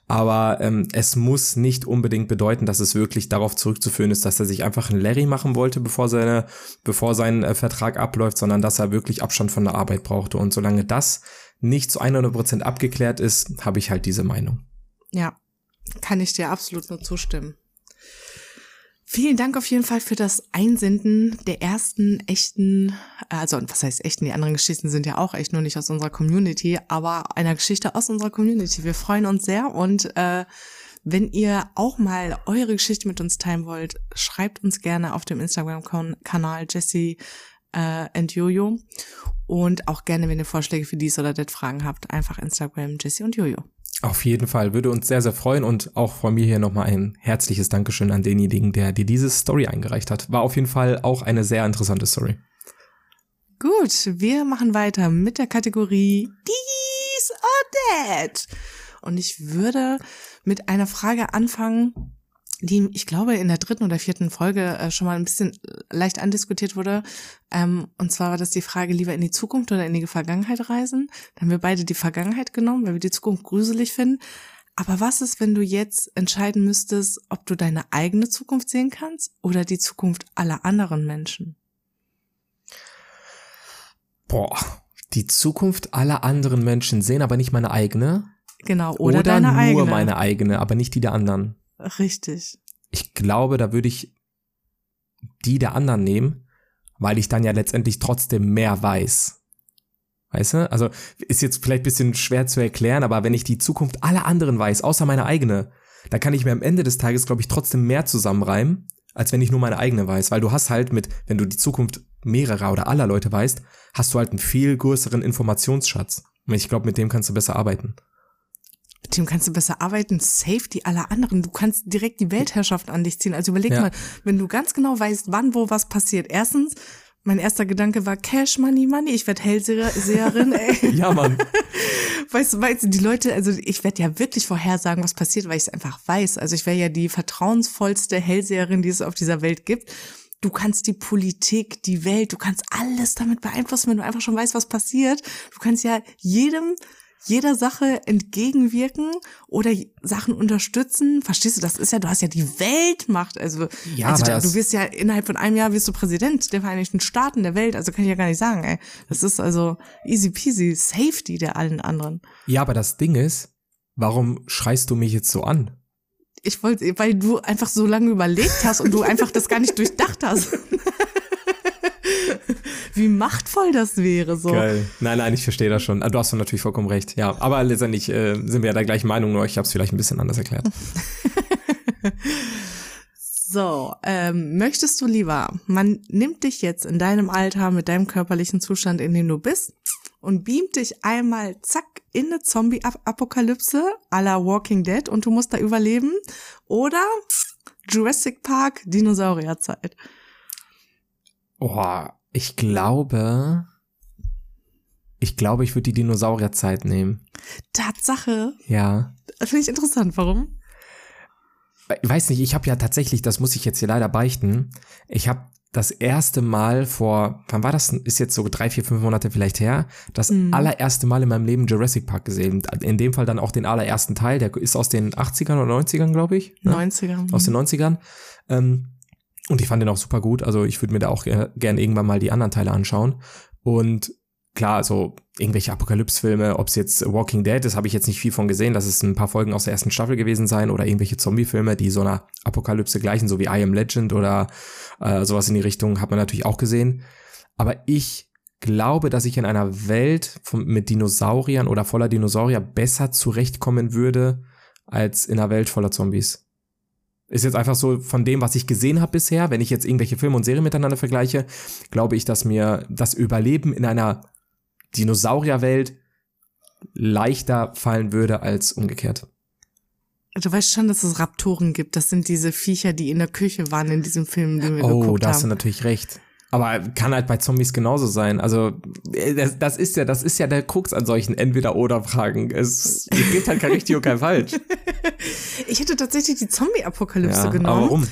Aber ähm, es muss nicht unbedingt bedeuten, dass es wirklich darauf zurückzuführen ist, dass er sich einfach einen Larry machen wollte, bevor seine, bevor sein äh, Vertrag abläuft, sondern dass er wirklich Abstand von der Arbeit brauchte. Und solange das nicht zu 100 Prozent abgeklärt ist, habe ich halt diese Meinung. Ja, kann ich dir absolut nur zustimmen. Vielen Dank auf jeden Fall für das Einsenden der ersten echten, also was heißt echten, die anderen Geschichten sind ja auch echt, nur nicht aus unserer Community, aber einer Geschichte aus unserer Community. Wir freuen uns sehr und äh, wenn ihr auch mal eure Geschichte mit uns teilen wollt, schreibt uns gerne auf dem Instagram-Kanal Jesse äh, and Jojo und auch gerne, wenn ihr Vorschläge für dies oder das Fragen habt, einfach Instagram Jesse und Jojo. Auf jeden Fall, würde uns sehr, sehr freuen und auch von mir hier nochmal ein herzliches Dankeschön an denjenigen, der dir diese Story eingereicht hat. War auf jeden Fall auch eine sehr interessante Story. Gut, wir machen weiter mit der Kategorie Dies or That. Und ich würde mit einer Frage anfangen, die ich glaube in der dritten oder vierten Folge äh, schon mal ein bisschen äh, leicht andiskutiert wurde. Ähm, und zwar war das die Frage, lieber in die Zukunft oder in die Vergangenheit reisen. Da haben wir beide die Vergangenheit genommen, weil wir die Zukunft gruselig finden. Aber was ist, wenn du jetzt entscheiden müsstest, ob du deine eigene Zukunft sehen kannst oder die Zukunft aller anderen Menschen? Boah, die Zukunft aller anderen Menschen sehen, aber nicht meine eigene. Genau, oder, oder deine nur eigene. meine eigene, aber nicht die der anderen. Richtig. Ich glaube, da würde ich die der anderen nehmen, weil ich dann ja letztendlich trotzdem mehr weiß. Weißt du? Also ist jetzt vielleicht bisschen schwer zu erklären, aber wenn ich die Zukunft aller anderen weiß, außer meine eigene, dann kann ich mir am Ende des Tages, glaube ich, trotzdem mehr zusammenreimen, als wenn ich nur meine eigene weiß. Weil du hast halt mit, wenn du die Zukunft mehrerer oder aller Leute weißt, hast du halt einen viel größeren Informationsschatz. Und ich glaube, mit dem kannst du besser arbeiten mit dem kannst du besser arbeiten, Safety aller anderen. Du kannst direkt die Weltherrschaft an dich ziehen. Also überleg ja. mal, wenn du ganz genau weißt, wann, wo, was passiert. Erstens, mein erster Gedanke war Cash, Money, Money. Ich werde Hellseherin, ey. ja, Mann. Weißt du, weißt du, die Leute, also ich werde ja wirklich vorhersagen, was passiert, weil ich es einfach weiß. Also ich wäre ja die vertrauensvollste Hellseherin, die es auf dieser Welt gibt. Du kannst die Politik, die Welt, du kannst alles damit beeinflussen, wenn du einfach schon weißt, was passiert. Du kannst ja jedem jeder Sache entgegenwirken oder Sachen unterstützen. Verstehst du? Das ist ja, du hast ja die Weltmacht. Also, ja, also du wirst ja innerhalb von einem Jahr wirst du Präsident der Vereinigten Staaten der Welt. Also kann ich ja gar nicht sagen, ey. Das ist also easy peasy, Safety der allen anderen. Ja, aber das Ding ist, warum schreist du mich jetzt so an? Ich wollte, weil du einfach so lange überlegt hast und du einfach das gar nicht durchdacht hast. wie machtvoll das wäre. So. Geil. Nein, nein, ich verstehe das schon. Du hast natürlich vollkommen recht. Ja, aber letztendlich äh, sind wir ja der gleichen Meinung, nur ich habe es vielleicht ein bisschen anders erklärt. so, ähm, möchtest du lieber, man nimmt dich jetzt in deinem Alter mit deinem körperlichen Zustand, in dem du bist, und beamt dich einmal zack in eine Zombie-Apokalypse à la Walking Dead und du musst da überleben oder Jurassic Park Dinosaurierzeit. Oh, ich glaube, ich glaube, ich würde die Dinosaurierzeit nehmen. Tatsache. Ja. Finde ich interessant. Warum? Ich weiß nicht, ich habe ja tatsächlich, das muss ich jetzt hier leider beichten, ich habe das erste Mal vor, wann war das? Ist jetzt so drei, vier, fünf Monate vielleicht her, das mhm. allererste Mal in meinem Leben Jurassic Park gesehen. In dem Fall dann auch den allerersten Teil, der ist aus den 80ern oder 90ern, glaube ich. Ne? 90ern. Aus den 90ern. Ähm, und ich fand den auch super gut. Also ich würde mir da auch gerne irgendwann mal die anderen Teile anschauen. Und klar, also irgendwelche Apokalypse-Filme, ob es jetzt Walking Dead ist, habe ich jetzt nicht viel von gesehen. Das ist ein paar Folgen aus der ersten Staffel gewesen sein oder irgendwelche Zombie-Filme, die so einer Apokalypse gleichen, so wie I Am Legend oder äh, sowas in die Richtung, hat man natürlich auch gesehen. Aber ich glaube, dass ich in einer Welt von, mit Dinosauriern oder voller Dinosaurier besser zurechtkommen würde als in einer Welt voller Zombies. Ist jetzt einfach so von dem, was ich gesehen habe bisher, wenn ich jetzt irgendwelche Filme und Serien miteinander vergleiche, glaube ich, dass mir das Überleben in einer Dinosaurierwelt leichter fallen würde als umgekehrt. Du weißt schon, dass es Raptoren gibt. Das sind diese Viecher, die in der Küche waren in diesem Film, den wir oh, geguckt da hast du haben. natürlich recht. Aber kann halt bei Zombies genauso sein. Also äh, das, das ist ja, das ist ja der Krux an solchen Entweder-oder-Fragen. Es, es gibt halt kein richtig und kein falsch. Ich hätte tatsächlich die Zombie-Apokalypse Ja, genommen. aber warum?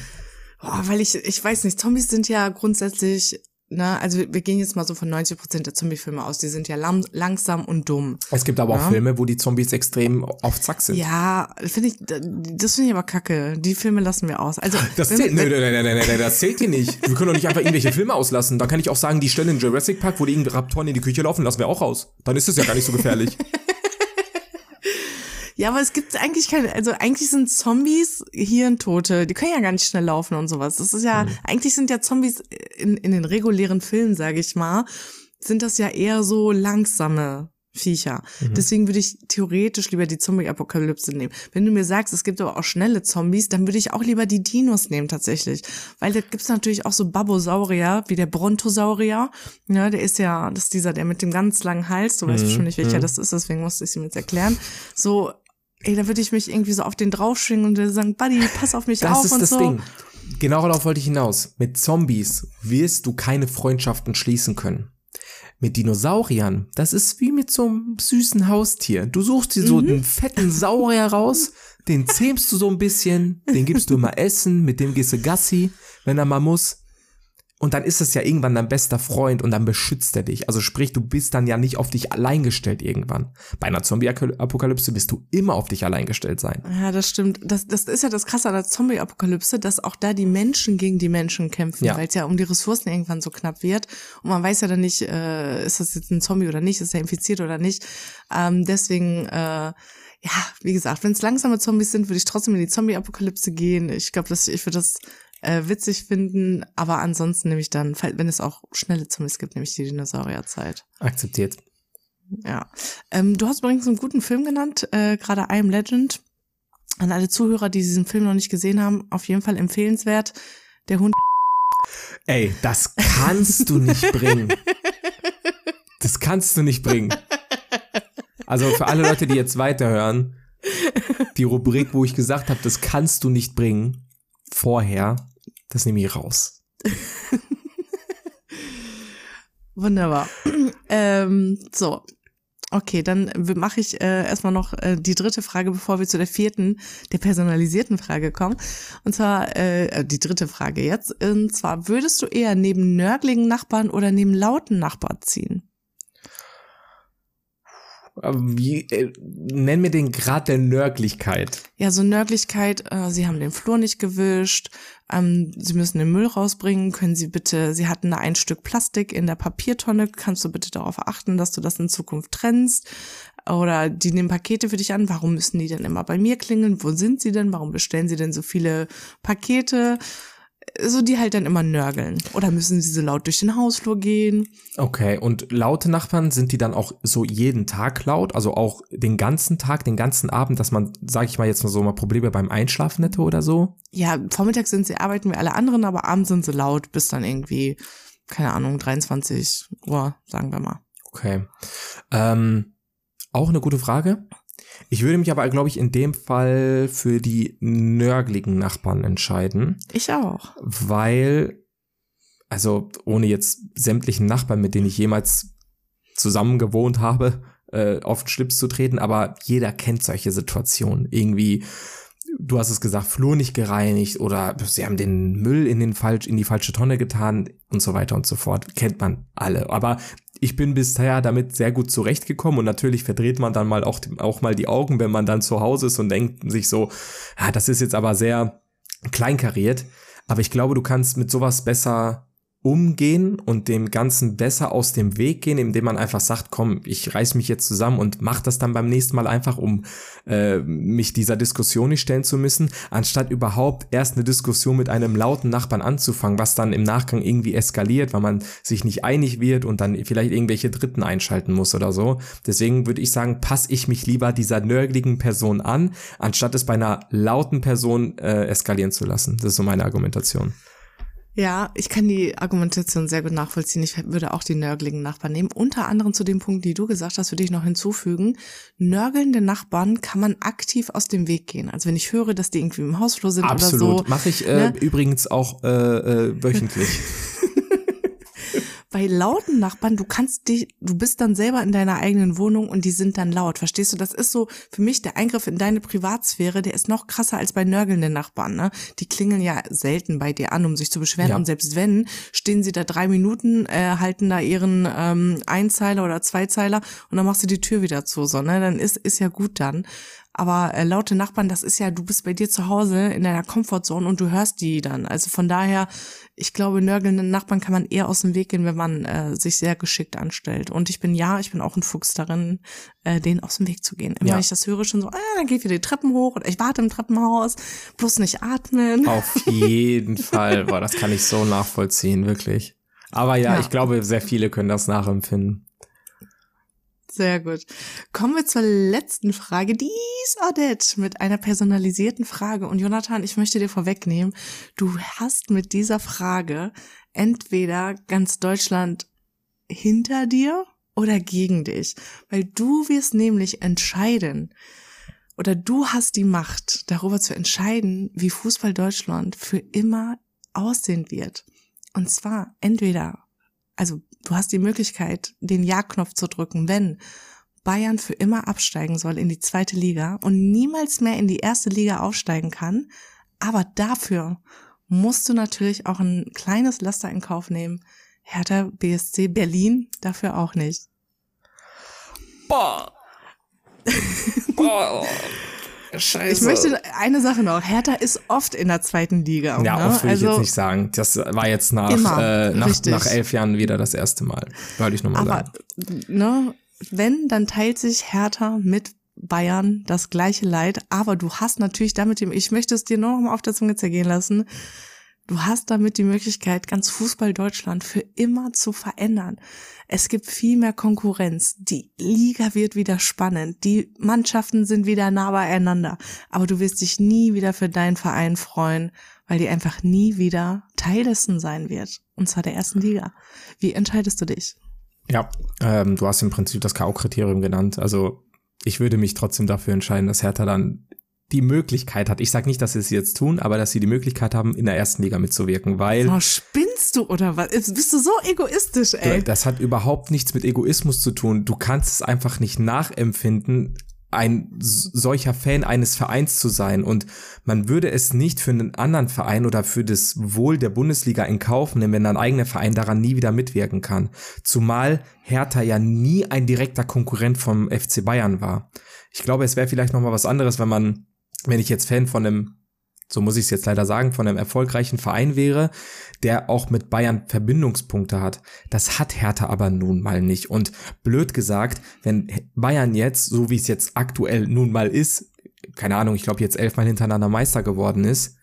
Oh, weil ich, ich weiß nicht, Zombies sind ja grundsätzlich, ne, also wir, gehen jetzt mal so von 90 Prozent der Zombie-Filme aus, die sind ja lam, langsam und dumm. Es gibt aber auch Ja. Filme, wo die Zombies extrem auf Zack sind. Ja, finde ich, das finde ich aber kacke. Die Filme lassen wir aus. Also, Das zählt, nee, nee, nee, nee, nee, das zählt hier nicht. Wir können doch nicht einfach irgendwelche Filme auslassen. Da kann ich auch sagen, die Stelle in Jurassic Park, wo die irgendwie Raptoren in die Küche laufen, lassen wir auch raus. Dann ist es ja gar nicht so gefährlich. Ja, aber es gibt eigentlich keine, also eigentlich sind Zombies Hirntote, die können ja gar nicht schnell laufen und sowas. Das ist ja, Mhm. eigentlich sind ja Zombies in, in den regulären Filmen, sage ich mal, sind das ja eher so langsame Viecher. Mhm. Deswegen würde ich theoretisch lieber die Zombie-Apokalypse nehmen. Wenn du mir sagst, es gibt aber auch schnelle Zombies, dann würde ich auch lieber die Dinos nehmen tatsächlich. Weil da gibt's natürlich auch so Babosaurier, wie der Brontosaurier. Ja, der ist ja, das ist dieser, der mit dem ganz langen Hals, du weißt Mhm, bestimmt nicht, welcher mhm. das ist, deswegen musste ich es ihm jetzt erklären. So, ey, da würde ich mich irgendwie so auf den draufschwingen und sagen, Buddy, pass auf mich Das auf ist und das so. Ding. Genau darauf wollte ich hinaus. Mit Zombies wirst du keine Freundschaften schließen können. Mit Dinosauriern, das ist wie mit so einem süßen Haustier. Du suchst dir so Mhm. einen fetten Saurier raus, den zähmst du so ein bisschen, den gibst du immer Essen, mit dem gehst du Gassi, wenn er mal muss. Und dann ist es ja irgendwann dein bester Freund und dann beschützt er dich. Also sprich, du bist dann ja nicht auf dich allein gestellt irgendwann. Bei einer Zombie-Apokalypse wirst du immer auf dich allein gestellt sein. Ja, das stimmt. Das, das ist ja das Krasse an der Zombie-Apokalypse, dass auch da die Menschen gegen die Menschen kämpfen, Ja. weil es ja um die Ressourcen irgendwann so knapp wird. Und man weiß ja dann nicht, äh, ist das jetzt ein Zombie oder nicht, ist er infiziert oder nicht. Ähm, deswegen, äh, ja, wie gesagt, wenn es langsame Zombies sind, würde ich trotzdem in die Zombie-Apokalypse gehen. Ich glaube, dass ich würde das äh, witzig finden, aber ansonsten nehme ich dann, wenn es auch schnelle Zombies gibt, nehme ich die Dinosaurierzeit. Akzeptiert. Ja. Ähm, du hast übrigens einen guten Film genannt, äh, gerade I Am Legend. An alle Zuhörer, die diesen Film noch nicht gesehen haben, auf jeden Fall empfehlenswert. Der Hund. Ey, das kannst du nicht bringen. Das kannst du nicht bringen. Also für alle Leute, die jetzt weiterhören, die Rubrik, wo ich gesagt habe, das kannst du nicht bringen, vorher, das nehme ich raus. Wunderbar. ähm, so. Okay, dann mache ich äh, erstmal noch äh, die dritte Frage, bevor wir zu der vierten, der personalisierten Frage kommen. Und zwar äh, die dritte Frage jetzt. Und zwar, würdest du eher neben nörgligen Nachbarn oder neben lauten Nachbarn ziehen? Aber Wie, äh, nenn mir den Grad der Nörglichkeit. Ja, so Nörglichkeit, äh, sie haben den Flur nicht gewischt, ähm, sie müssen den Müll rausbringen, können sie bitte, sie hatten da ein Stück Plastik in der Papiertonne, kannst du bitte darauf achten, dass du das in Zukunft trennst? Oder die nehmen Pakete für dich an, warum müssen die denn immer bei mir klingeln? Wo sind sie denn? Warum bestellen sie denn so viele Pakete? So die halt dann immer nörgeln. Oder müssen sie so laut durch den Hausflur gehen? Okay, und laute Nachbarn, sind die dann auch so jeden Tag laut? Also auch den ganzen Tag, den ganzen Abend, dass man, sag ich mal jetzt mal so, mal Probleme beim Einschlafen hätte oder so? Ja, vormittags sind sie, arbeiten wir alle anderen, aber abends sind sie laut bis dann irgendwie, keine Ahnung, 23 Uhr, sagen wir mal. Okay. Ähm, auch eine gute Frage. Ich würde mich aber, glaube ich, in dem Fall für die nörgligen Nachbarn entscheiden, Ich auch. weil, also ohne jetzt sämtlichen Nachbarn, mit denen ich jemals zusammen gewohnt habe, äh, auf den Schlips zu treten, aber jeder kennt solche Situationen. Irgendwie, du hast es gesagt, Flur nicht gereinigt oder sie haben den Müll in, den falsch, in die falsche Tonne getan und so weiter und so fort. Kennt man alle. Aber ich bin bisher damit sehr gut zurechtgekommen und natürlich verdreht man dann mal auch, auch mal die Augen, wenn man dann zu Hause ist und denkt sich so, ah, das ist jetzt aber sehr kleinkariert. Aber ich glaube, du kannst mit sowas besser umgehen und dem Ganzen besser aus dem Weg gehen, indem man einfach sagt, komm, ich reiß mich jetzt zusammen und mach das dann beim nächsten Mal einfach, um äh, mich dieser Diskussion nicht stellen zu müssen, anstatt überhaupt erst eine Diskussion mit einem lauten Nachbarn anzufangen, was dann im Nachgang irgendwie eskaliert, weil man sich nicht einig wird und dann vielleicht irgendwelche Dritten einschalten muss oder so. Deswegen würde ich sagen, passe ich mich lieber dieser nörgligen Person an, anstatt es bei einer lauten Person äh, eskalieren zu lassen. Das ist so meine Argumentation. Ja, ich kann die Argumentation sehr gut nachvollziehen. Ich würde auch die nörgeligen Nachbarn nehmen. Unter anderem zu dem Punkt, die du gesagt hast, würde ich noch hinzufügen. Nörgelnde Nachbarn kann man aktiv aus dem Weg gehen. Also wenn ich höre, dass die irgendwie im Hausflur sind Absolut. oder so. Mache ich äh, ne? übrigens auch äh, äh, wöchentlich. bei lauten Nachbarn, du kannst dich, du bist dann selber in deiner eigenen Wohnung und die sind dann laut. Verstehst du? Das ist so für mich der Eingriff in deine Privatsphäre, der ist noch krasser als bei nörgelnden Nachbarn. Ne? Die klingeln ja selten bei dir an, um sich zu beschweren. Ja. Und selbst wenn, stehen sie da drei Minuten, äh, halten da ihren ähm, Einzeiler oder Zweizeiler und dann machst du die Tür wieder zu. So, ne? Dann ist, ist ja gut dann. Aber äh, laute Nachbarn, das ist ja, du bist bei dir zu Hause in deiner Comfortzone und du hörst die dann. Also von daher, ich glaube, nörgelnden Nachbarn kann man eher aus dem Weg gehen, wenn man äh, sich sehr geschickt anstellt. Und ich bin ja, ich bin auch ein Fuchs darin, äh, denen aus dem Weg zu gehen. Immer ja. wenn ich das höre, schon so, ah, dann geh ich wieder die Treppen hoch oder ich warte im Treppenhaus, bloß nicht atmen. Auf jeden Fall, boah, das kann ich so nachvollziehen, wirklich. Aber ja, ja, ich glaube, sehr viele können das nachempfinden. Sehr gut. Kommen wir zur letzten Frage. Dies Odette mit einer personalisierten Frage. Und Jonathan, ich möchte dir vorwegnehmen, du hast mit dieser Frage entweder ganz Deutschland hinter dir oder gegen dich. Weil du wirst nämlich entscheiden, oder du hast die Macht, darüber zu entscheiden, wie Fußball Deutschland für immer aussehen wird. Und zwar entweder, also Du hast die Möglichkeit, den Ja-Knopf zu drücken, wenn Bayern für immer absteigen soll in die zweite Liga und niemals mehr in die erste Liga aufsteigen kann. Aber dafür musst du natürlich auch ein kleines Laster in Kauf nehmen. Hertha BSC Berlin dafür auch nicht. Boah. Boah. Scheiße. Ich möchte eine Sache noch. Hertha ist oft in der zweiten Liga. Ja, ne? oft will also, ich jetzt nicht sagen. Das war jetzt nach, immer, äh, nach, nach elf Jahren wieder das erste Mal. Wollte ich nochmal sagen. Ne, wenn, dann teilt sich Hertha mit Bayern das gleiche Leid. Aber du hast natürlich damit, ich möchte es dir noch mal auf der Zunge zergehen lassen, Du hast damit die Möglichkeit, ganz Fußball Deutschland für immer zu verändern. Es gibt viel mehr Konkurrenz. Die Liga wird wieder spannend. Die Mannschaften sind wieder nah beieinander. Aber du wirst dich nie wieder für deinen Verein freuen, weil die einfach nie wieder Teil dessen sein wird. Und zwar der ersten Liga. Wie entscheidest du dich? Ja, ähm, du hast im Prinzip das K.O.-Kriterium genannt. Also ich würde mich trotzdem dafür entscheiden, dass Hertha dann die Möglichkeit hat, ich sage nicht, dass sie es jetzt tun, aber dass sie die Möglichkeit haben, in der ersten Liga mitzuwirken, weil. Oh, spinnst du oder was? Jetzt bist du so egoistisch, ey. Das hat überhaupt nichts mit Egoismus zu tun. Du kannst es einfach nicht nachempfinden, ein solcher Fan eines Vereins zu sein. Und man würde es nicht für einen anderen Verein oder für das Wohl der Bundesliga in Kauf nehmen, wenn ein eigener Verein daran nie wieder mitwirken kann. Zumal Hertha ja nie ein direkter Konkurrent vom FC Bayern war. Ich glaube, es wäre vielleicht noch mal was anderes, wenn man wenn ich jetzt Fan von einem, so muss ich es jetzt leider sagen, von einem erfolgreichen Verein wäre, der auch mit Bayern Verbindungspunkte hat. Das hat Hertha aber nun mal nicht. Und blöd gesagt, wenn Bayern jetzt, so wie es jetzt aktuell nun mal ist, keine Ahnung, ich glaube jetzt elfmal hintereinander Meister geworden ist,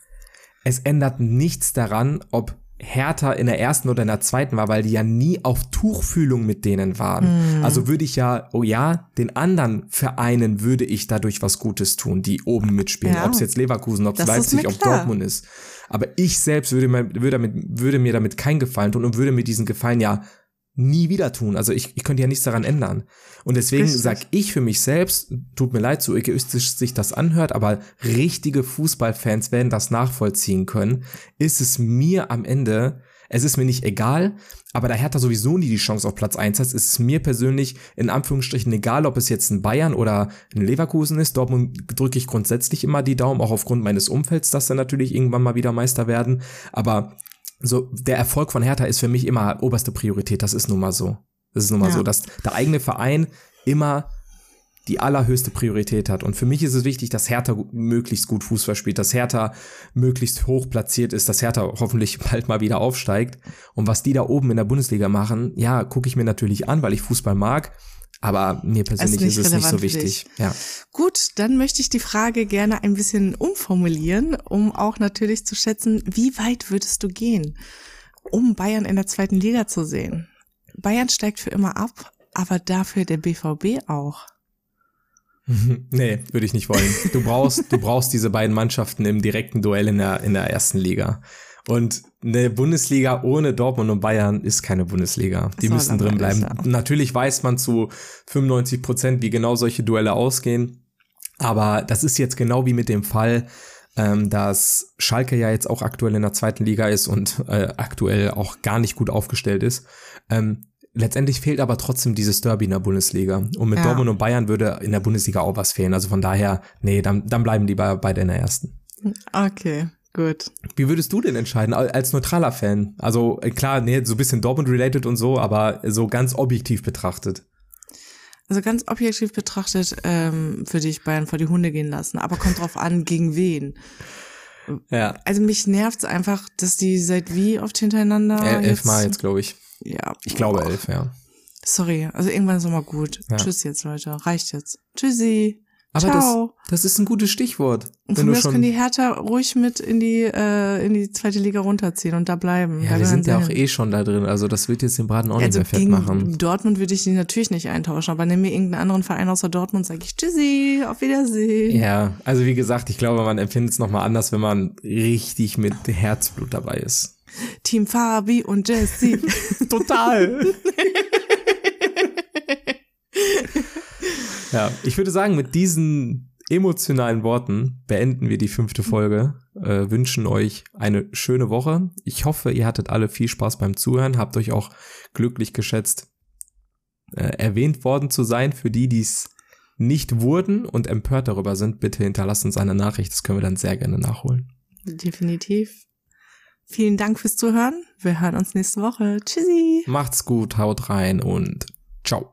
es ändert nichts daran, ob härter in der ersten oder in der zweiten war, weil die ja nie auf Tuchfühlung mit denen waren. Mhm. Also würde ich ja, oh ja, den anderen Vereinen würde ich dadurch was Gutes tun, die oben mitspielen. Ja. Ob es jetzt Leverkusen, ob es Leipzig, ob Dortmund ist. Aber ich selbst würde mir, würde, damit, würde mir damit keinen Gefallen tun und würde mir diesen Gefallen ja nie wieder tun. Also ich, ich könnte ja nichts daran ändern. Und deswegen sag ich für mich selbst, tut mir leid, so egoistisch sich das anhört, aber richtige Fußballfans werden das nachvollziehen können, ist es mir am Ende, es ist mir nicht egal, aber da Hertha sowieso nie die Chance auf Platz 1 hat, ist es mir persönlich in Anführungsstrichen egal, ob es jetzt ein Bayern oder ein Leverkusen ist. Dortmund drücke ich grundsätzlich immer die Daumen, auch aufgrund meines Umfelds, dass sie natürlich irgendwann mal wieder Meister werden. Aber so der Erfolg von Hertha ist für mich immer oberste Priorität. Das ist nun mal so. Das ist nun mal ja. so, dass der eigene Verein immer die allerhöchste Priorität hat. Und für mich ist es wichtig, dass Hertha möglichst gut Fußball spielt, dass Hertha möglichst hoch platziert ist, dass Hertha hoffentlich bald mal wieder aufsteigt. Und was die da oben in der Bundesliga machen, ja, gucke ich mir natürlich an, weil ich Fußball mag. Aber mir persönlich ist, ist es nicht so wichtig. Ja. Gut, dann möchte ich die Frage gerne ein bisschen umformulieren, um auch natürlich zu schätzen, wie weit würdest du gehen, um Bayern in der zweiten Liga zu sehen? Bayern steigt für immer ab, aber dafür der BVB auch. Nee, würde ich nicht wollen. Du brauchst, du brauchst diese beiden Mannschaften im direkten Duell in der, in der ersten Liga. Und eine Bundesliga ohne Dortmund und Bayern ist keine Bundesliga. Die müssen drin bleiben. Ja. Natürlich weiß man zu 95 Prozent, wie genau solche Duelle ausgehen. Aber das ist jetzt genau wie mit dem Fall, ähm, dass Schalke ja jetzt auch aktuell in der zweiten Liga ist und äh, aktuell auch gar nicht gut aufgestellt ist. Ähm, letztendlich fehlt aber trotzdem dieses Derby in der Bundesliga. Und mit ja. Dortmund und Bayern würde in der Bundesliga auch was fehlen. Also von daher, nee, dann, dann bleiben die beide in der ersten. Okay. Gut. Wie würdest du denn entscheiden als neutraler Fan? Also äh, klar, nee, so ein bisschen Dortmund-related und so, aber so ganz objektiv betrachtet. Also ganz objektiv betrachtet ähm, würde ich Bayern vor die Hunde gehen lassen, aber kommt drauf an, gegen wen. Ja. Also mich nervt einfach, dass die seit wie oft hintereinander. El elf Mal jetzt, glaube ich. Ja. Ich glaube elf, ja. Sorry, also irgendwann ist nochmal gut. Ja. Tschüss jetzt, Leute. Reicht jetzt. Tschüssi. Aber Ciao. Das, das ist ein gutes Stichwort. Und von mir aus können die Hertha ruhig mit in die, äh, in die zweite Liga runterziehen und da bleiben. Ja, wir sind ja auch eh schon da drin. Also das wird jetzt den Braten auch also nicht mehr fett machen. Dortmund würde ich die natürlich nicht eintauschen, aber nimm mir irgendeinen anderen Verein außer Dortmund, sage ich Tschüssi, auf Wiedersehen. Ja, also wie gesagt, ich glaube, man empfindet es nochmal anders, wenn man richtig mit Herzblut dabei ist. Team Fabi und Jesse. Total. Ja, ich würde sagen, mit diesen emotionalen Worten beenden wir die fünfte Folge. Äh, wünschen euch eine schöne Woche. Ich hoffe, ihr hattet alle viel Spaß beim Zuhören, habt euch auch glücklich geschätzt, äh, erwähnt worden zu sein. Für die, die es nicht wurden und empört darüber sind, bitte hinterlasst uns eine Nachricht. Das können wir dann sehr gerne nachholen. Definitiv. Vielen Dank fürs Zuhören. Wir hören uns nächste Woche. Tschüssi. Macht's gut, haut rein und ciao.